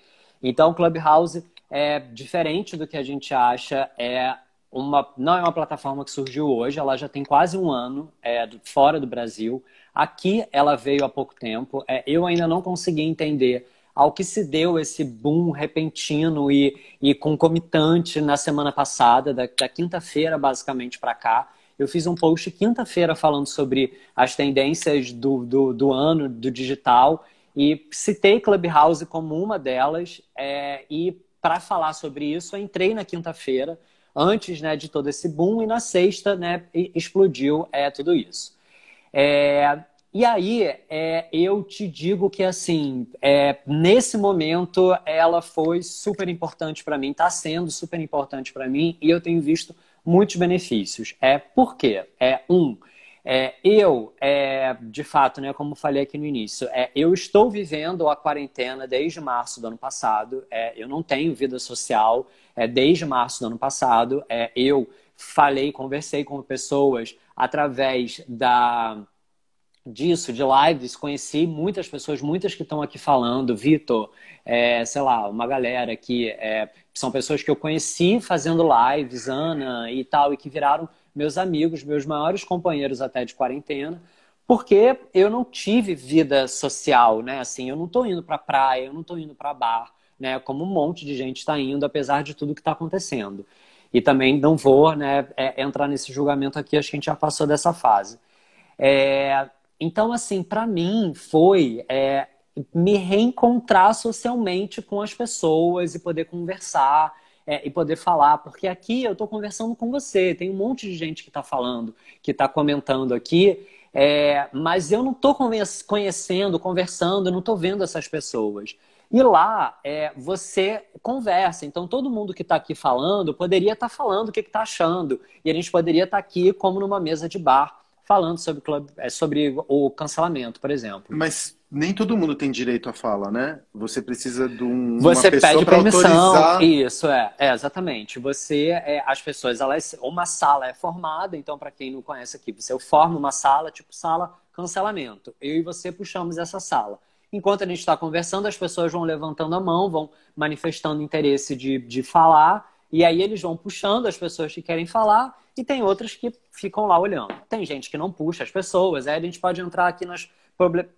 Então, o Clubhouse é diferente do que a gente acha, é uma, não é uma plataforma que surgiu hoje, ela já tem quase um ano é, fora do Brasil. Aqui ela veio há pouco tempo. É, eu ainda não consegui entender ao que se deu esse boom repentino e, e concomitante na semana passada, da, da quinta-feira basicamente para cá. Eu fiz um post quinta-feira falando sobre as tendências do, do, do, ano do digital e citei Clubhouse como uma delas. É, e para falar sobre isso, entrei na quinta-feira, antes né, de todo esse boom, e na sexta né, explodiu é, tudo isso. É, e aí, é, eu te digo que, assim, é, nesse momento, ela foi super importante para mim, está sendo super importante para mim, e eu tenho visto muitos benefícios. É, por quê? É, um, é, eu, é, de fato, né, como falei aqui no início, é, eu estou vivendo a quarentena desde março do ano passado, é, eu não tenho vida social é, desde março do ano passado, é, eu falei, conversei com pessoas através da disso, de lives, conheci muitas pessoas, muitas que estão aqui falando, Vitor, é, sei lá, uma galera que é, são pessoas que eu conheci fazendo lives, Ana e tal, e que viraram meus amigos, meus maiores companheiros até de quarentena, porque eu não tive vida social, né? Assim, eu não estou indo para praia, eu não estou indo para bar, né? Como um monte de gente está indo, apesar de tudo que está acontecendo. E também não vou, né, é, entrar nesse julgamento aqui, acho que a gente já passou dessa fase. É, então, assim, para mim foi é, me reencontrar socialmente com as pessoas e poder conversar é, e poder falar, porque aqui eu estou conversando com você, tem um monte de gente que está falando, que está comentando aqui, é, mas eu não estou conhecendo, conversando, não estou vendo essas pessoas. E lá é, você conversa. Então, todo mundo que está aqui falando poderia estar tá falando o que está achando. E a gente poderia estar tá aqui como numa mesa de bar, falando sobre, é, sobre o cancelamento, por exemplo. Mas nem todo mundo tem direito à fala, né? Você precisa de um, você pede permissão. Autorizar... Isso é, é exatamente. Você, é, as pessoas, elas, uma sala é formada. Então, para quem não conhece aqui, você forma uma sala, tipo sala cancelamento. Eu e você puxamos essa sala. Enquanto a gente está conversando, as pessoas vão levantando a mão, vão manifestando interesse de, de falar. E aí eles vão puxando as pessoas que querem falar e tem outras que ficam lá olhando. Tem gente que não puxa as pessoas, aí a gente pode entrar aqui nas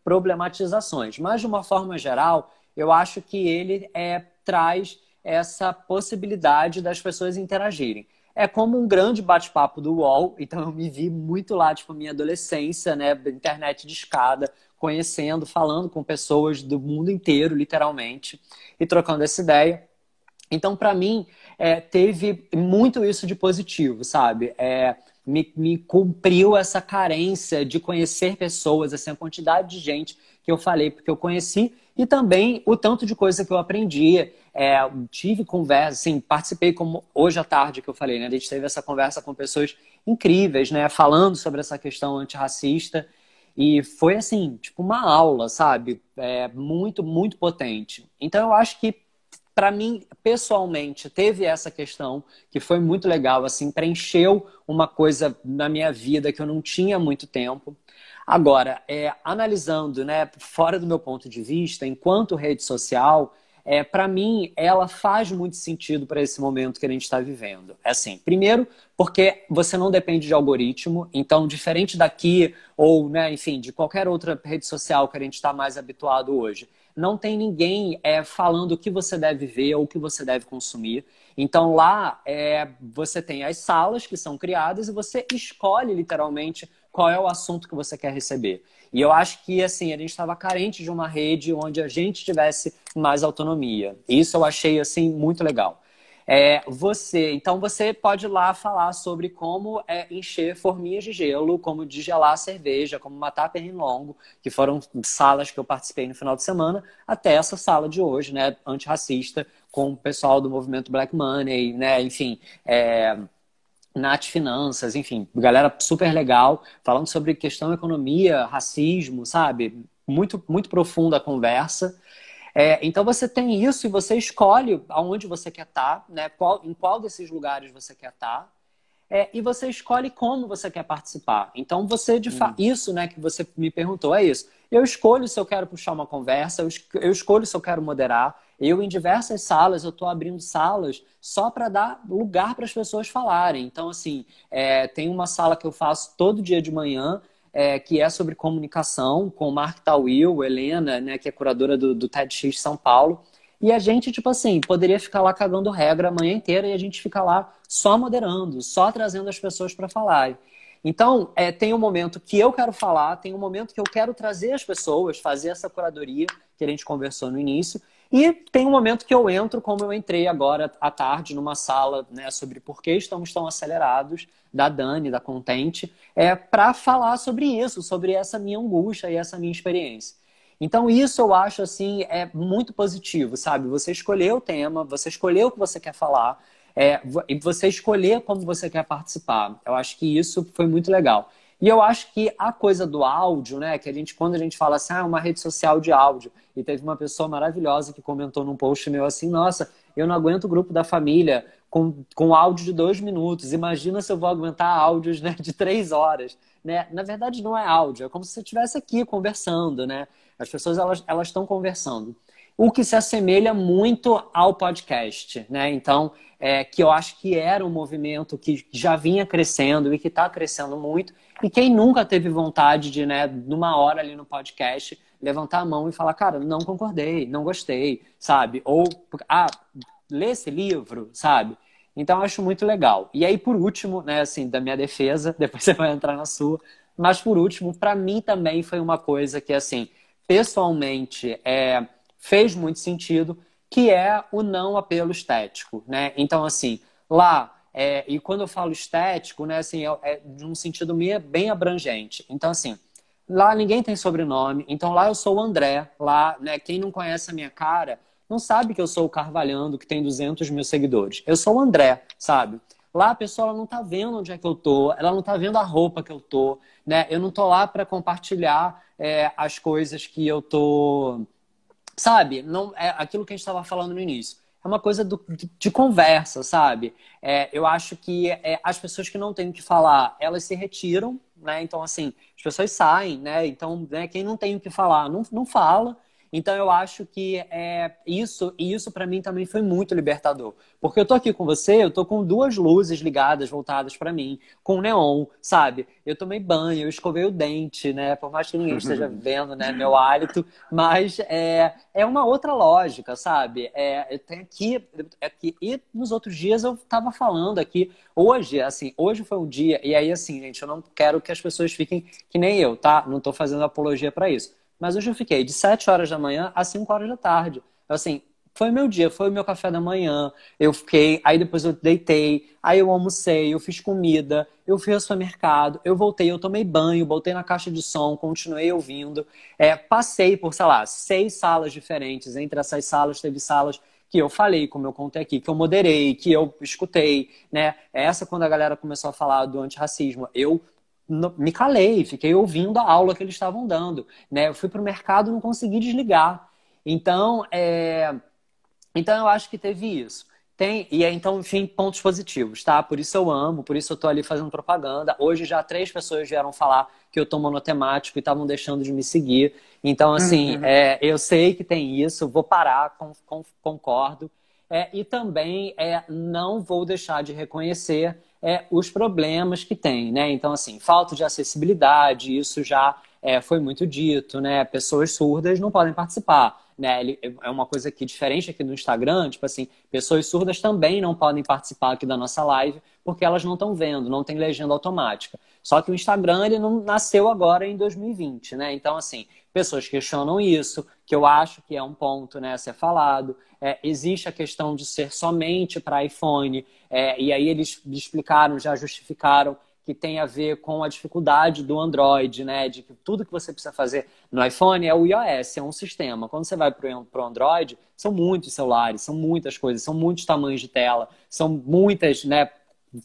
problematizações. Mas, de uma forma geral, eu acho que ele é, traz essa possibilidade das pessoas interagirem. É como um grande bate-papo do UOL, então eu me vi muito lá, tipo, minha adolescência, né, internet de escada, conhecendo, falando com pessoas do mundo inteiro, literalmente, e trocando essa ideia. Então, para mim, é, teve muito isso de positivo, sabe? É, me, me cumpriu essa carência de conhecer pessoas, assim, a quantidade de gente que eu falei, porque eu conheci, e também o tanto de coisa que eu aprendi. É, tive conversa, assim, participei como hoje à tarde que eu falei, né? A gente teve essa conversa com pessoas incríveis, né? Falando sobre essa questão antirracista. E foi assim, tipo uma aula, sabe? É, muito, muito potente. Então eu acho que para mim, pessoalmente, teve essa questão que foi muito legal, assim, preencheu uma coisa na minha vida que eu não tinha muito tempo. Agora, é, analisando, né, fora do meu ponto de vista, enquanto rede social, é, para mim, ela faz muito sentido para esse momento que a gente está vivendo. É assim, primeiro, porque você não depende de algoritmo, então, diferente daqui, ou, né, enfim, de qualquer outra rede social que a gente está mais habituado hoje, não tem ninguém é, falando o que você deve ver ou o que você deve consumir. Então lá é, você tem as salas que são criadas e você escolhe literalmente qual é o assunto que você quer receber. E eu acho que assim a gente estava carente de uma rede onde a gente tivesse mais autonomia. Isso eu achei assim muito legal. É, você, então você pode lá falar sobre como é, encher forminhas de gelo, como desgelar a cerveja, como matar pernilongo, que foram salas que eu participei no final de semana, até essa sala de hoje, né, antirracista, com o pessoal do movimento Black Money, né, enfim, é, Nath Finanças, enfim, galera super legal, falando sobre questão economia, racismo, sabe? Muito, muito profunda a conversa. É, então você tem isso e você escolhe aonde você quer estar, tá, né? Qual, em qual desses lugares você quer estar. Tá, é, e você escolhe como você quer participar. Então você de uhum. isso, né, que você me perguntou é isso. Eu escolho se eu quero puxar uma conversa, eu, eu escolho se eu quero moderar. Eu em diversas salas eu estou abrindo salas só para dar lugar para as pessoas falarem. Então assim, é, tem uma sala que eu faço todo dia de manhã é, que é sobre comunicação, com o Mark Tawil, Helena, né, que é curadora do, do TEDx São Paulo. E a gente, tipo assim, poderia ficar lá cagando regra a manhã inteira e a gente fica lá só moderando, só trazendo as pessoas para falar. Então, é, tem um momento que eu quero falar, tem um momento que eu quero trazer as pessoas, fazer essa curadoria que a gente conversou no início, e tem um momento que eu entro, como eu entrei agora à tarde, numa sala né, sobre por que estamos tão acelerados, da Dani, da Contente, é, para falar sobre isso, sobre essa minha angústia e essa minha experiência. Então, isso eu acho assim é muito positivo, sabe? Você escolher o tema, você escolher o que você quer falar, é, e você escolher como você quer participar. Eu acho que isso foi muito legal. E eu acho que a coisa do áudio, né, que a gente, quando a gente fala assim, ah, uma rede social de áudio, e teve uma pessoa maravilhosa que comentou num post meu assim, nossa, eu não aguento o grupo da família com, com áudio de dois minutos, imagina se eu vou aguentar áudios né, de três horas. Né? Na verdade, não é áudio, é como se você estivesse aqui conversando, né? As pessoas, elas estão conversando o que se assemelha muito ao podcast, né? Então, é, que eu acho que era um movimento que já vinha crescendo e que está crescendo muito. E quem nunca teve vontade de, né, numa hora ali no podcast, levantar a mão e falar, cara, não concordei, não gostei, sabe? Ou, ah, lê esse livro, sabe? Então, eu acho muito legal. E aí, por último, né, assim, da minha defesa, (laughs) depois você vai entrar na sua, mas por último, para mim também foi uma coisa que, assim, pessoalmente, é fez muito sentido, que é o não apelo estético, né? Então, assim, lá, é, e quando eu falo estético, né, assim, é, é de um sentido bem abrangente. Então, assim, lá ninguém tem sobrenome, então lá eu sou o André, lá, né, quem não conhece a minha cara não sabe que eu sou o Carvalhando, que tem 200 mil seguidores. Eu sou o André, sabe? Lá a pessoa não tá vendo onde é que eu tô, ela não tá vendo a roupa que eu tô, né? Eu não tô lá para compartilhar é, as coisas que eu tô sabe? Não é aquilo que a gente estava falando no início. É uma coisa do, de, conversa, sabe? É, eu acho que é, as pessoas que não têm o que falar, elas se retiram, né? Então, assim, as pessoas saem, né? Então, né, quem não tem o que falar, não, não fala. Então eu acho que é isso e isso para mim também foi muito libertador, porque eu tô aqui com você, eu tô com duas luzes ligadas voltadas para mim, com neon, sabe? Eu tomei banho, eu escovei o dente, né? Por mais que ninguém esteja (laughs) vendo, né, meu hálito, mas é, é uma outra lógica, sabe? É, tem aqui, aqui e nos outros dias eu tava falando aqui hoje, assim, hoje foi um dia e aí assim, gente, eu não quero que as pessoas fiquem que nem eu, tá? Não tô fazendo apologia para isso mas hoje eu fiquei de 7 horas da manhã às 5 horas da tarde. Assim, foi meu dia, foi o meu café da manhã. Eu fiquei, aí depois eu deitei, aí eu almocei, eu fiz comida, eu fui ao supermercado, eu voltei, eu tomei banho, botei na caixa de som, continuei ouvindo. É, passei por, sei lá, seis salas diferentes. Entre essas salas, teve salas que eu falei, como eu contei aqui, que eu moderei, que eu escutei, né? Essa quando a galera começou a falar do antirracismo, eu me calei, fiquei ouvindo a aula que eles estavam dando. Né? Eu fui para o mercado e não consegui desligar. Então, é... então eu acho que teve isso. Tem, e é, então, enfim, pontos positivos, tá? Por isso eu amo, por isso eu tô ali fazendo propaganda. Hoje já três pessoas vieram falar que eu tô monotemático e estavam deixando de me seguir. Então, assim, uhum. é, eu sei que tem isso, vou parar, com, com, concordo. É, e também é, não vou deixar de reconhecer é, os problemas que tem, né? Então, assim, falta de acessibilidade, isso já é, foi muito dito, né? Pessoas surdas não podem participar, né? É uma coisa que diferente aqui no Instagram, tipo assim, pessoas surdas também não podem participar aqui da nossa live porque elas não estão vendo, não tem legenda automática. Só que o Instagram ele não nasceu agora em 2020, né? Então, assim, pessoas questionam isso, que eu acho que é um ponto né, a ser falado. É, existe a questão de ser somente para iPhone, é, e aí eles explicaram, já justificaram que tem a ver com a dificuldade do Android, né? De que tudo que você precisa fazer no iPhone é o iOS, é um sistema. Quando você vai para o Android, são muitos celulares, são muitas coisas, são muitos tamanhos de tela, são muitas né,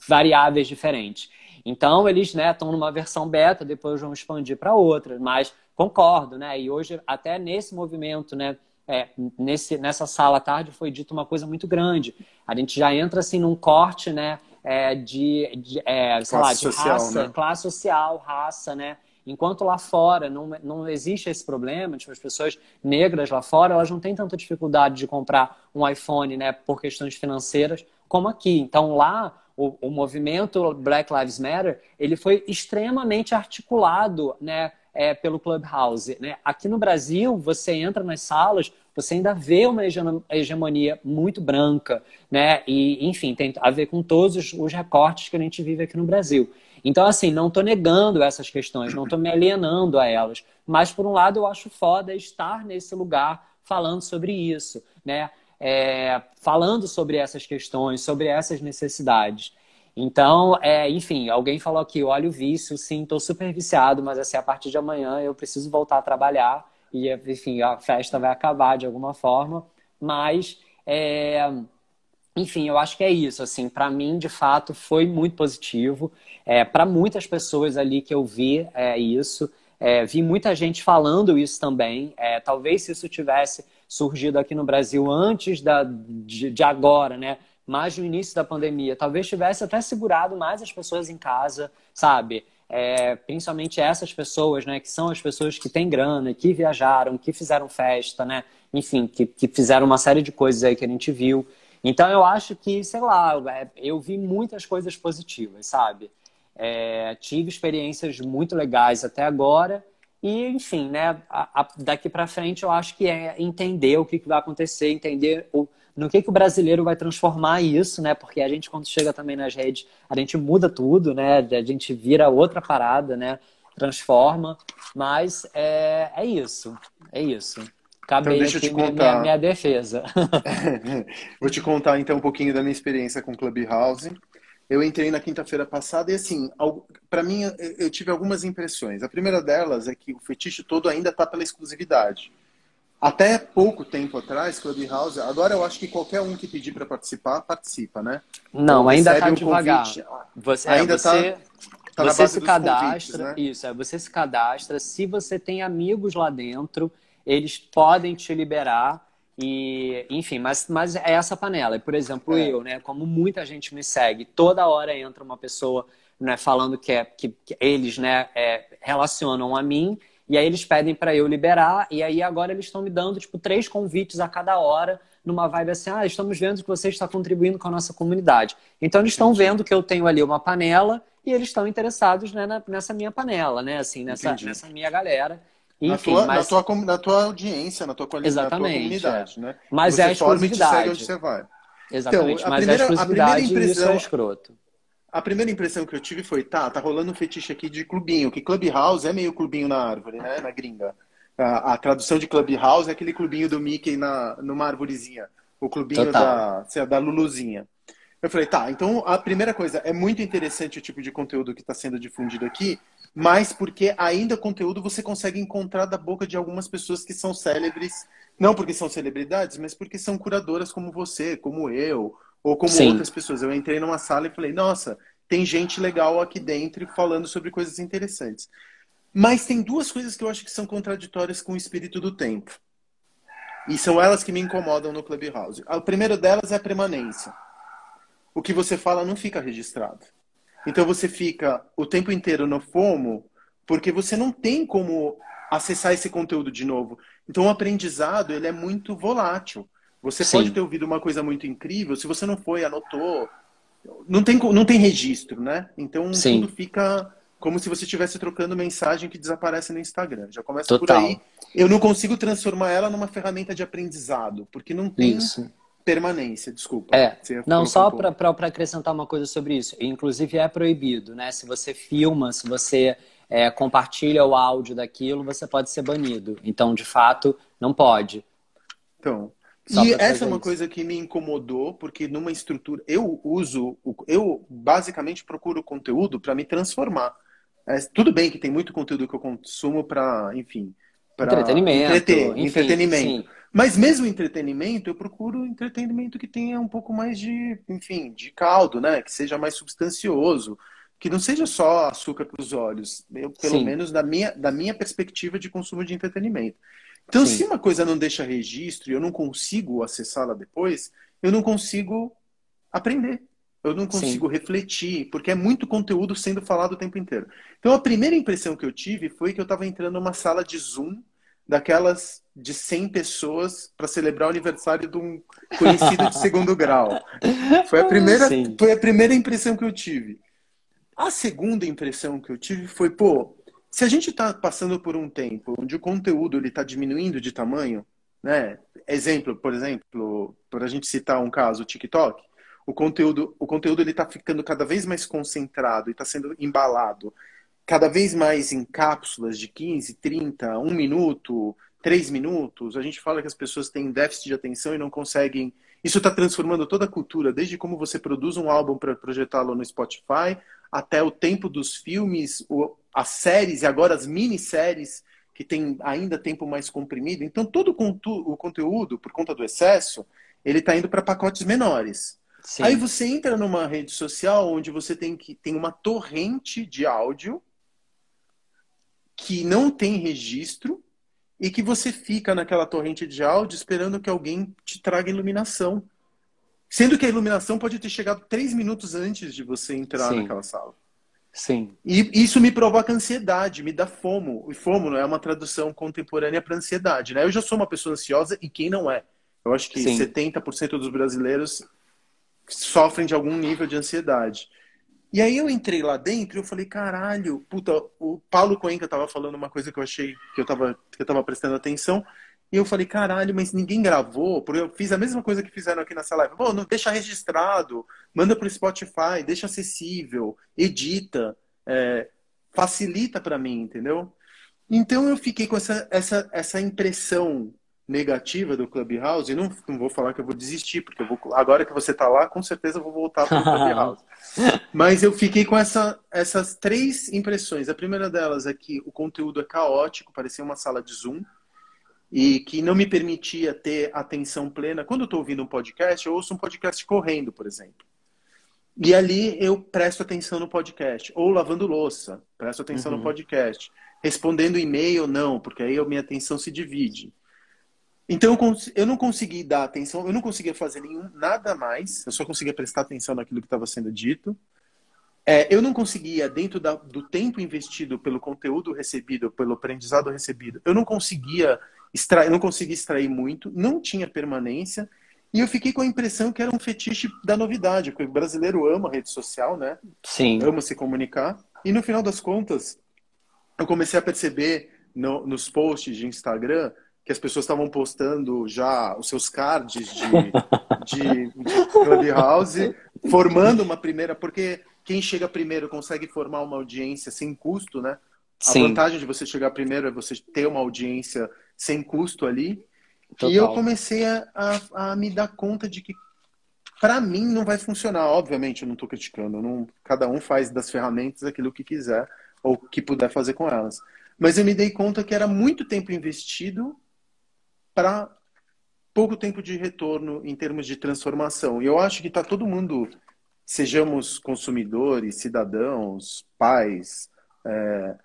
variáveis diferentes. Então, eles estão né, numa versão beta, depois vão expandir para outra, mas concordo, né? E hoje, até nesse movimento, né? É, nesse, nessa sala à tarde foi dito uma coisa muito grande. A gente já entra assim num corte, né? É, de, de, é, sei lá, de social, raça, né? classe social, raça, né? Enquanto lá fora não, não existe esse problema, tipo, as pessoas negras lá fora, elas não têm tanta dificuldade de comprar um iPhone, né, por questões financeiras, como aqui. Então lá o, o movimento Black Lives Matter, ele foi extremamente articulado, né, é, pelo Clubhouse. Né? Aqui no Brasil, você entra nas salas, você ainda vê uma hegemonia muito branca, né? E, enfim, tem a ver com todos os recortes que a gente vive aqui no Brasil. Então, assim, não estou negando essas questões, não estou me alienando a elas. Mas, por um lado, eu acho foda estar nesse lugar falando sobre isso, né? É, falando sobre essas questões, sobre essas necessidades. Então, é, enfim, alguém falou aqui, olha o vício, sim, estou super viciado, mas assim, a partir de amanhã eu preciso voltar a trabalhar e, enfim, a festa vai acabar de alguma forma. Mas é, enfim, eu acho que é isso. Assim, para mim, de fato, foi muito positivo. É, para muitas pessoas ali que eu vi é isso. É, vi muita gente falando isso também. É, talvez se isso tivesse surgido aqui no Brasil antes da, de, de, agora, né? Mais no início da pandemia, talvez tivesse até segurado mais as pessoas em casa, sabe? É, principalmente essas pessoas, né? Que são as pessoas que têm grana, que viajaram, que fizeram festa, né? Enfim, que, que fizeram uma série de coisas aí que a gente viu. Então eu acho que, sei lá, é, eu vi muitas coisas positivas, sabe? É, tive experiências muito legais até agora e, enfim, né? A, a, daqui para frente eu acho que é entender o que, que vai acontecer, entender o, no que, que o brasileiro vai transformar isso, né? Porque a gente, quando chega também nas redes, a gente muda tudo, né? A gente vira outra parada, né? Transforma. Mas é, é isso. É isso. Acabei então, deixa eu te contar. Minha, minha defesa. (laughs) (laughs) Vou te contar então um pouquinho da minha experiência com Clubhouse. Eu entrei na quinta-feira passada e assim, para mim eu tive algumas impressões. A primeira delas é que o fetiche todo ainda está pela exclusividade. Até pouco tempo atrás, Clubhouse, agora eu acho que qualquer um que pedir para participar, participa, né? Não, então, ainda está devagar. Você, é, ainda está você, tá você se cadastra, né? isso, é, você se cadastra. Se você tem amigos lá dentro, eles podem te liberar e, enfim, mas, mas é essa panela. Por exemplo, é. eu, né, como muita gente me segue, toda hora entra uma pessoa né, falando que, é, que, que eles né, é, relacionam a mim e aí eles pedem para eu liberar e aí agora eles estão me dando tipo três convites a cada hora numa vibe assim, ah, estamos vendo que você está contribuindo com a nossa comunidade. Então eles estão vendo que eu tenho ali uma panela e eles estão interessados né, nessa minha panela, né, assim, nessa, nessa minha galera. Enfim, na, tua, mas... na, tua, na tua audiência, na tua qualidade, Exatamente, na tua comunidade, é. né? Mas você é a exclusividade. Segue onde você vai. Exatamente, então, mas primeira, é a exclusividade a primeira impressão, isso é escroto. A primeira impressão que eu tive foi, tá, tá rolando um fetiche aqui de clubinho, que Clubhouse é meio clubinho na árvore, né, na gringa. A, a tradução de Clubhouse é aquele clubinho do Mickey na, numa árvorezinha. O clubinho da, sei, da Luluzinha. Eu falei, tá, então a primeira coisa, é muito interessante o tipo de conteúdo que está sendo difundido aqui, mas porque ainda conteúdo você consegue encontrar da boca de algumas pessoas que são célebres, não porque são celebridades, mas porque são curadoras como você, como eu, ou como Sim. outras pessoas. Eu entrei numa sala e falei, nossa, tem gente legal aqui dentro falando sobre coisas interessantes. Mas tem duas coisas que eu acho que são contraditórias com o espírito do tempo. E são elas que me incomodam no Clubhouse. A primeira delas é a permanência. O que você fala não fica registrado. Então você fica o tempo inteiro no FOMO porque você não tem como acessar esse conteúdo de novo. Então o aprendizado ele é muito volátil. Você Sim. pode ter ouvido uma coisa muito incrível, se você não foi, anotou, não tem, não tem registro, né? Então Sim. tudo fica como se você estivesse trocando mensagem que desaparece no Instagram. Já começa Total. por aí. Eu não consigo transformar ela numa ferramenta de aprendizado, porque não tem Isso permanência, desculpa. É, não, só para acrescentar uma coisa sobre isso. Inclusive é proibido, né? Se você filma, se você é, compartilha o áudio daquilo, você pode ser banido. Então, de fato, não pode. Então, só e essa é uma isso. coisa que me incomodou, porque numa estrutura. Eu uso. Eu basicamente procuro conteúdo para me transformar. É, tudo bem que tem muito conteúdo que eu consumo para, enfim. Pra entretenimento. Entreter, enfim, entretenimento. Sim. Mas mesmo entretenimento, eu procuro entretenimento que tenha um pouco mais de, enfim, de caldo, né? Que seja mais substancioso, que não seja só açúcar para os olhos. Eu, pelo Sim. menos da minha, da minha perspectiva de consumo de entretenimento. Então, Sim. se uma coisa não deixa registro e eu não consigo acessá-la depois, eu não consigo aprender. Eu não consigo Sim. refletir, porque é muito conteúdo sendo falado o tempo inteiro. Então, a primeira impressão que eu tive foi que eu estava entrando numa sala de Zoom daquelas de 100 pessoas para celebrar o aniversário de um conhecido de segundo grau. Foi a primeira, foi a primeira impressão que eu tive. A segunda impressão que eu tive foi, pô, se a gente está passando por um tempo onde o conteúdo ele está diminuindo de tamanho, né? Exemplo, por exemplo, para a gente citar um caso, o TikTok, o conteúdo, o conteúdo ele está ficando cada vez mais concentrado e está sendo embalado cada vez mais em cápsulas de 15, 30, 1 minuto, 3 minutos. A gente fala que as pessoas têm déficit de atenção e não conseguem. Isso está transformando toda a cultura, desde como você produz um álbum para projetá-lo no Spotify, até o tempo dos filmes, as séries e agora as minisséries, que tem ainda tempo mais comprimido. Então, todo o conteúdo, por conta do excesso, ele está indo para pacotes menores. Sim. Aí você entra numa rede social onde você tem que tem uma torrente de áudio que não tem registro e que você fica naquela torrente de áudio esperando que alguém te traga iluminação. Sendo que a iluminação pode ter chegado três minutos antes de você entrar Sim. naquela sala. Sim. E isso me provoca ansiedade, me dá fomo. E fomo não é uma tradução contemporânea para ansiedade, né? Eu já sou uma pessoa ansiosa e quem não é? Eu acho que Sim. 70% dos brasileiros sofrem de algum nível de ansiedade. E aí eu entrei lá dentro e eu falei, caralho, puta, o Paulo Coenca tava falando uma coisa que eu achei que eu tava, que eu tava prestando atenção. E eu falei, caralho, mas ninguém gravou, porque eu fiz a mesma coisa que fizeram aqui nessa live. Pô, não deixa registrado, manda pro Spotify, deixa acessível, edita, é, facilita para mim, entendeu? Então eu fiquei com essa, essa, essa impressão negativa do Clubhouse, e não, não vou falar que eu vou desistir, porque eu vou, agora que você está lá, com certeza eu vou voltar para o Clubhouse. (laughs) Mas eu fiquei com essa, essas três impressões. A primeira delas é que o conteúdo é caótico, parecia uma sala de Zoom e que não me permitia ter atenção plena. Quando eu estou ouvindo um podcast, eu ouço um podcast correndo, por exemplo. E ali eu presto atenção no podcast. Ou lavando louça, presto atenção uhum. no podcast. Respondendo e-mail, não, porque aí a minha atenção se divide. Então eu não consegui dar atenção, eu não conseguia fazer nenhum, nada mais, eu só conseguia prestar atenção naquilo que estava sendo dito. É, eu não conseguia, dentro da, do tempo investido pelo conteúdo recebido, pelo aprendizado recebido, eu não conseguia extrair, não consegui extrair muito, não tinha permanência, e eu fiquei com a impressão que era um fetiche da novidade, porque o brasileiro ama a rede social, né? Sim. Ama se comunicar. E no final das contas, eu comecei a perceber no, nos posts de Instagram que as pessoas estavam postando já os seus cards de, (laughs) de, de Clubhouse, formando uma primeira, porque quem chega primeiro consegue formar uma audiência sem custo, né? Sim. A vantagem de você chegar primeiro é você ter uma audiência sem custo ali. Total. E eu comecei a, a, a, me dar conta de que, para mim, não vai funcionar. Obviamente, eu não estou criticando. Não, cada um faz das ferramentas aquilo que quiser ou que puder fazer com elas. Mas eu me dei conta que era muito tempo investido para pouco tempo de retorno em termos de transformação. E eu acho que está todo mundo, sejamos consumidores, cidadãos, pais, é,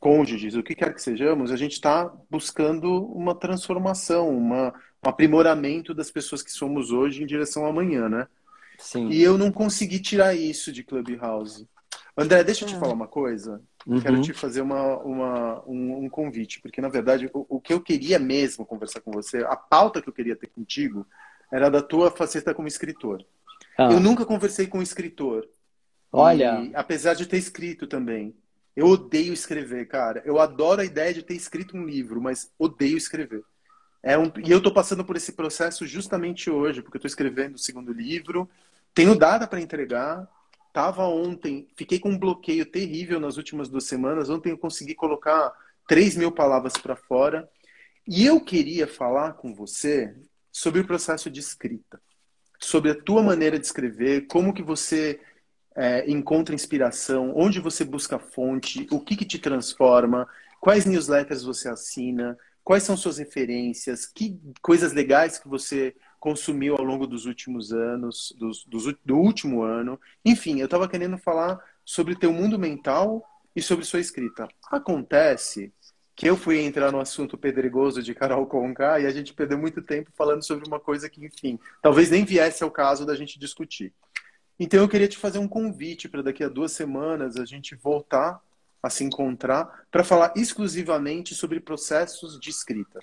cônjuges, o que quer que sejamos, a gente está buscando uma transformação, uma, um aprimoramento das pessoas que somos hoje em direção ao amanhã, né? Sim. E eu não consegui tirar isso de Clubhouse. André, deixa eu te é. falar uma coisa. Uhum. Quero te fazer uma, uma um, um, convite, porque na verdade o, o, que eu queria mesmo conversar com você, a pauta que eu queria ter contigo, era da tua faceta como escritor. Ah. Eu nunca conversei com um escritor. Olha. E, apesar de ter escrito também. Eu odeio escrever, cara. Eu adoro a ideia de ter escrito um livro, mas odeio escrever. É um... E eu estou passando por esse processo justamente hoje, porque eu estou escrevendo o segundo livro, tenho data para entregar. Tava ontem, fiquei com um bloqueio terrível nas últimas duas semanas. Ontem eu consegui colocar 3 mil palavras para fora. E eu queria falar com você sobre o processo de escrita, sobre a tua maneira de escrever, como que você é, encontra inspiração, onde você busca fonte, o que, que te transforma, quais newsletters você assina, quais são suas referências, que coisas legais que você consumiu ao longo dos últimos anos, dos, dos, do último ano. Enfim, eu estava querendo falar sobre teu mundo mental e sobre sua escrita. Acontece que eu fui entrar no assunto pedregoso de Carol Conká e a gente perdeu muito tempo falando sobre uma coisa que, enfim, talvez nem viesse ao caso da gente discutir. Então eu queria te fazer um convite para daqui a duas semanas a gente voltar a se encontrar para falar exclusivamente sobre processos de escrita.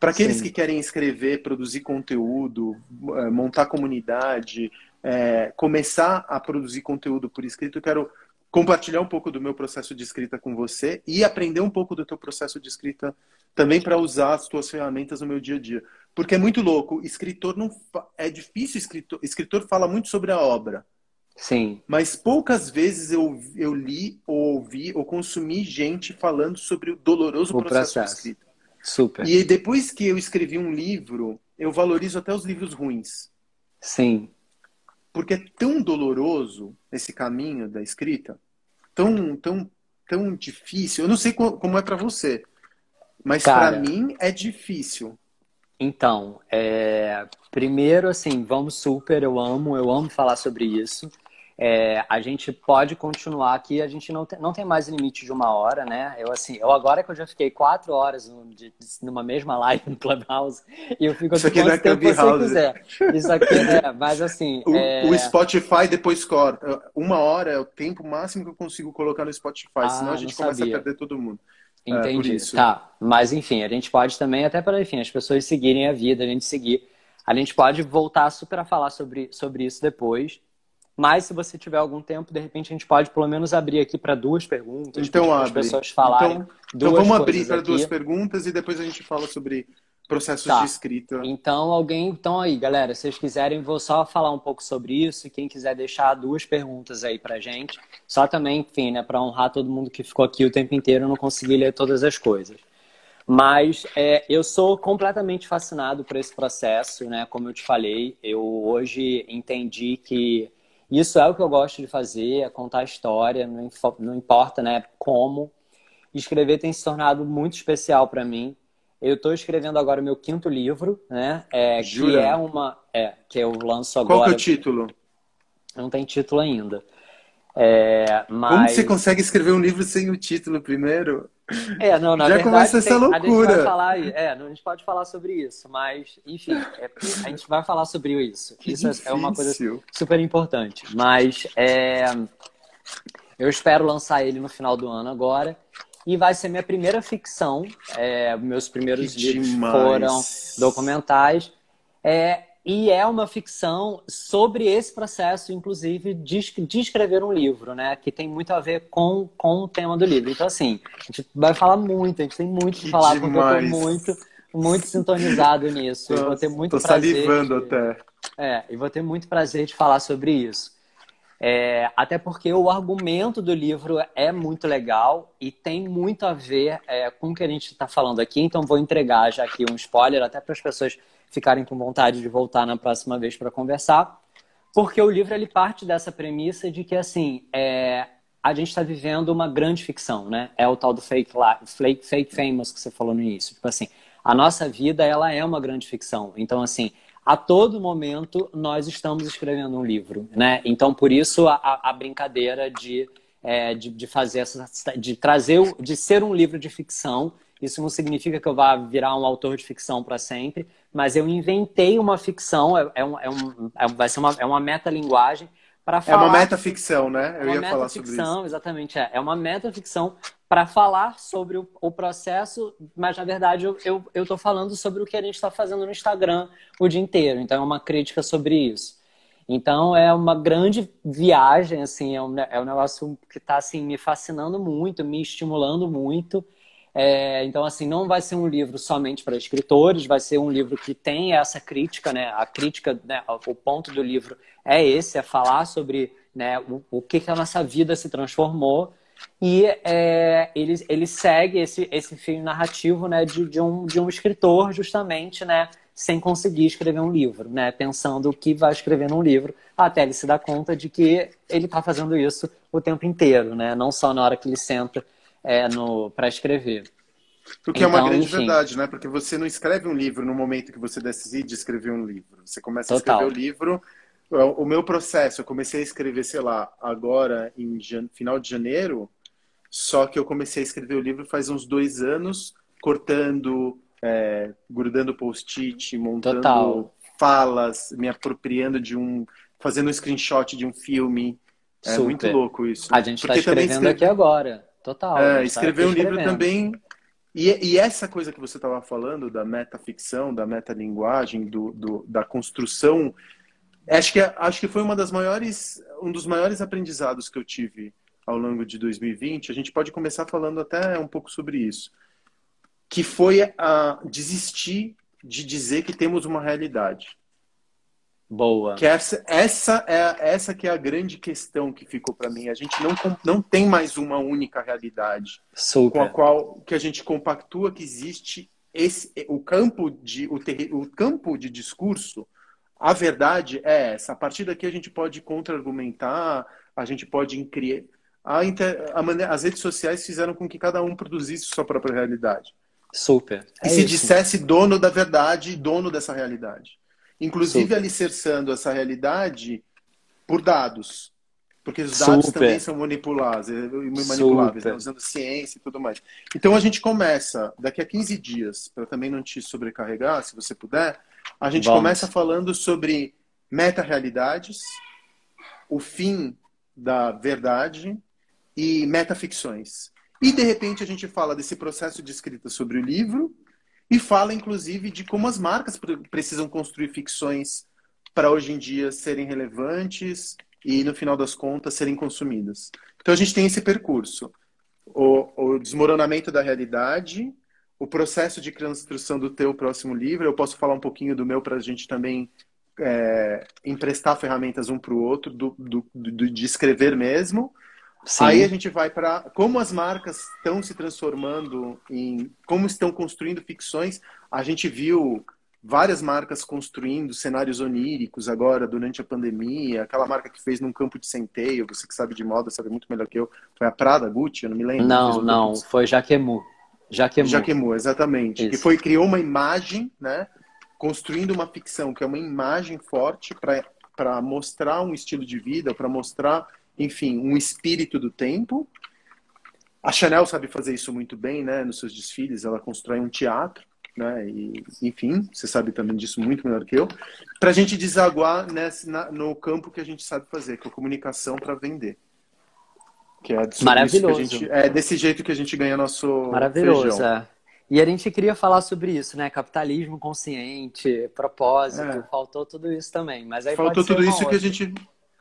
Para aqueles Sim. que querem escrever, produzir conteúdo, eh, montar comunidade, é, começar a produzir conteúdo por escrito, eu quero compartilhar um pouco do meu processo de escrita com você e aprender um pouco do teu processo de escrita também para usar as tuas ferramentas no meu dia a dia. Porque é muito louco, escritor não é difícil escritor, escritor fala muito sobre a obra, Sim. Mas poucas vezes eu, eu li, ou ouvi, ou consumi gente falando sobre o doloroso o processo, processo. de escrita. Super. E depois que eu escrevi um livro, eu valorizo até os livros ruins. Sim. Porque é tão doloroso esse caminho da escrita, tão, tão, tão difícil. Eu não sei como é para você, mas para mim é difícil. Então, é... primeiro, assim, vamos super, eu amo, eu amo falar sobre isso. É, a gente pode continuar aqui, a gente não tem, não tem mais limite de uma hora, né? Eu assim, eu agora que eu já fiquei quatro horas de, numa mesma live no Clubhouse, e eu fico Isso aqui não é Clubhouse. Isso aqui é, mas assim. O, é... o, Spotify depois corta. Uma hora é o tempo máximo que eu consigo colocar no Spotify, ah, senão a gente começa sabia. a perder todo mundo. É, Entendi. É, tá, mas enfim, a gente pode também, até para enfim, as pessoas seguirem a vida, a gente seguir. A gente pode voltar super a falar sobre, sobre isso depois. Mas se você tiver algum tempo, de repente a gente pode pelo menos abrir aqui para duas perguntas. Então para as pessoas falarem. Então, então vamos abrir para duas perguntas e depois a gente fala sobre processos tá. de escrita. Então alguém, então aí, galera, se vocês quiserem, vou só falar um pouco sobre isso. Quem quiser deixar duas perguntas aí para gente, só também, enfim, né, para honrar todo mundo que ficou aqui o tempo inteiro, eu não consegui ler todas as coisas. Mas é, eu sou completamente fascinado por esse processo, né? Como eu te falei, eu hoje entendi que isso é o que eu gosto de fazer, é contar história, não, não importa né, como. Escrever tem se tornado muito especial para mim. Eu estou escrevendo agora o meu quinto livro, né? É, que é uma. É, que eu lanço agora. Qual que é o título? Não tem título ainda. É, mas... Como você consegue escrever um livro sem o título primeiro? É, não, na Já verdade, começa essa loucura. A gente, vai falar, é, a gente pode falar sobre isso, mas, enfim, é, a gente vai falar sobre isso. Que isso difícil. é uma coisa super importante. Mas é, eu espero lançar ele no final do ano agora. E vai ser minha primeira ficção. É, meus primeiros que livros demais. foram documentais. É, e é uma ficção sobre esse processo, inclusive, de, de, escrever um livro, né? Que tem muito a ver com, com o tema do livro. Então, assim, a gente vai falar muito, a gente tem muito que, falar, porque eu tô muito, muito sintonizado nisso. E vou ter muito tô prazer. salivando de, até. É, e vou ter muito prazer de falar sobre isso. É, até porque o argumento do livro é muito legal e tem muito a ver é, com o que a gente está falando aqui. Então, vou entregar já aqui um spoiler, até para as pessoas ficarem com vontade de voltar na próxima vez para conversar, porque o livro ele parte dessa premissa de que assim é, a gente está vivendo uma grande ficção, né? É o tal do fake, fake, fake famous que você falou no início. Tipo assim, a nossa vida ela é uma grande ficção. Então assim, a todo momento nós estamos escrevendo um livro, né? Então por isso a, a brincadeira de, é, de, de fazer essa, de trazer, de ser um livro de ficção isso não significa que eu vá virar um autor de ficção para sempre, mas eu inventei uma ficção, é, é um, é um, é, vai ser uma, é uma metalinguagem para falar. É uma metaficção, né? Eu é ia falar sobre isso. Exatamente, é. É uma metaficção para falar sobre o, o, processo, mas na verdade eu estou eu, eu falando sobre o que a gente está fazendo no Instagram o dia inteiro. Então é uma crítica sobre isso. Então é uma grande viagem, assim, é um, é um negócio que está assim, me fascinando muito, me estimulando muito. É, então, assim, não vai ser um livro somente para escritores, vai ser um livro que tem essa crítica, né? A crítica, né? o ponto do livro é esse, é falar sobre né, o, o que, que a nossa vida se transformou. E é, ele, ele segue esse, esse fio narrativo né, de, de, um, de um escritor, justamente, né, sem conseguir escrever um livro, né, pensando o que vai escrever num livro, até ele se dar conta de que ele está fazendo isso o tempo inteiro, né, não só na hora que ele senta é, para escrever. Porque então, é uma então, grande enfim. verdade, né? Porque você não escreve um livro no momento que você decide escrever um livro. Você começa Total. a escrever o livro. O meu processo, eu comecei a escrever, sei lá, agora em final de janeiro, só que eu comecei a escrever o livro faz uns dois anos, cortando, é, grudando post-it, montando Total. falas, me apropriando de um. fazendo um screenshot de um filme. É Super. muito louco isso. A gente está escrevendo escreve... aqui agora. Total. É, tá escrever um livro também. E, e, essa coisa que você estava falando da metaficção, da metalinguagem, do, do, da construção, acho que, acho que foi uma das maiores, um dos maiores aprendizados que eu tive ao longo de 2020. A gente pode começar falando até um pouco sobre isso, que foi a desistir de dizer que temos uma realidade. Boa. Que essa, essa é essa que é a grande questão que ficou para mim. A gente não, não tem mais uma única realidade Super. com a qual que a gente compactua que existe esse o campo de o, ter, o campo de discurso. A verdade é essa. A partir daqui a gente pode contra-argumentar, a gente pode criar a, inter, a maneira, as redes sociais fizeram com que cada um produzisse sua própria realidade. Super. É e se isso. dissesse dono da verdade, dono dessa realidade. Inclusive Super. alicerçando essa realidade por dados. Porque os dados Super. também são manipulados, eh, manipuláveis, né? usando ciência e tudo mais. Então a gente começa, daqui a 15 dias, para também não te sobrecarregar, se você puder, a gente Vamos. começa falando sobre meta-realidades, o fim da verdade e metaficções. E de repente a gente fala desse processo de escrita sobre o livro e fala inclusive de como as marcas precisam construir ficções para hoje em dia serem relevantes e, no final das contas, serem consumidas. Então, a gente tem esse percurso: o, o desmoronamento da realidade, o processo de construção do teu próximo livro. Eu posso falar um pouquinho do meu para a gente também é, emprestar ferramentas um para o outro, do, do, do, de escrever mesmo. Sim. Aí a gente vai para como as marcas estão se transformando em como estão construindo ficções. A gente viu várias marcas construindo cenários oníricos agora durante a pandemia. Aquela marca que fez num campo de centeio, você que sabe de moda sabe muito melhor que eu. Foi a Prada, Gucci, eu não me lembro. Não, não, foi Jaquemu. Jaquemu. Jaquemu, exatamente. Isso. Que foi criou uma imagem, né? Construindo uma ficção que é uma imagem forte para mostrar um estilo de vida, para mostrar, enfim, um espírito do tempo. A Chanel sabe fazer isso muito bem, né? Nos seus desfiles, ela constrói um teatro né? E, enfim, você sabe também disso muito melhor que eu, para a gente desaguar nesse, na, no campo que a gente sabe fazer, que é a comunicação para vender. Que é Maravilhoso. Gente, é desse jeito que a gente ganha nosso Maravilhoso, feijão. É. E a gente queria falar sobre isso, né? Capitalismo consciente, propósito, é. faltou tudo isso também. Mas aí faltou tudo isso outra. que a gente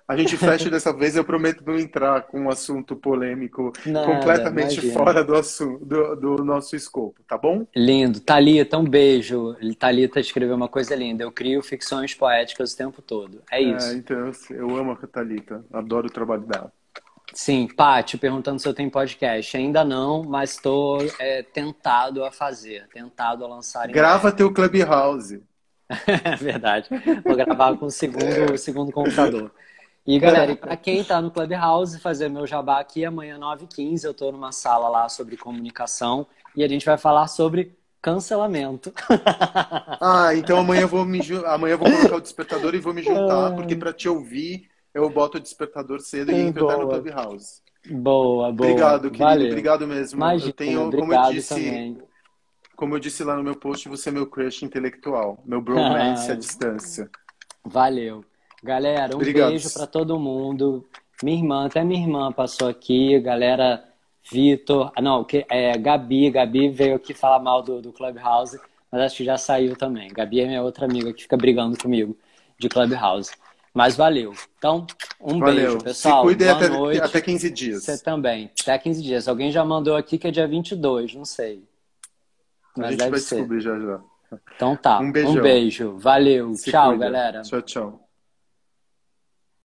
a gente fecha dessa vez, eu prometo não entrar com um assunto polêmico Nada, completamente imagina. fora do, assunto, do, do, nosso escopo, tá bom? Lindo. Thalita, um beijo. Thalita escreveu uma coisa linda. Eu crio ficções poéticas o tempo todo. É, é isso. É, então, eu amo a Thalita. Adoro o trabalho dela. Sim, Paty, perguntando se eu tenho podcast. Ainda não, mas estou é, tentado a fazer, tentado a lançar. Grava teu Clubhouse. (laughs) é verdade. Vou gravar com o segundo, o segundo computador. E galera, para quem está no Clubhouse, fazer meu jabá aqui, amanhã 9h15 eu estou numa sala lá sobre comunicação e a gente vai falar sobre cancelamento. (laughs) Ah, então amanhã eu vou me amanhã eu vou colocar o despertador e vou me juntar, porque para te ouvir eu boto o despertador cedo e entro no Clubhouse. Boa, boa. Obrigado, querido. Valeu. Obrigado mesmo. Imagina, eu tenho, como eu disse, também. como eu disse lá no meu post, você é meu crush intelectual, meu bromance (laughs) à distância. Valeu. Galera, um Obrigado. beijo para todo mundo. Minha irmã, até minha irmã passou aqui, galera, Vitor, ah, não, que é Gabi, Gabi veio aqui falar mal do, do Clubhouse, mas acho que já saiu também. Gabi é minha outra amiga que fica brigando comigo de Clubhouse. Mas valeu. Então, um valeu. beijo, pessoal. Se cuide até, noite. até 15 dias. Você também. Até 15 dias. Alguém já mandou aqui que é dia 22, não sei. Mas a gente vai ser. descobrir já já. Então tá. Um, um beijo. Valeu. Se tchau, cuida. galera. Tchau, tchau.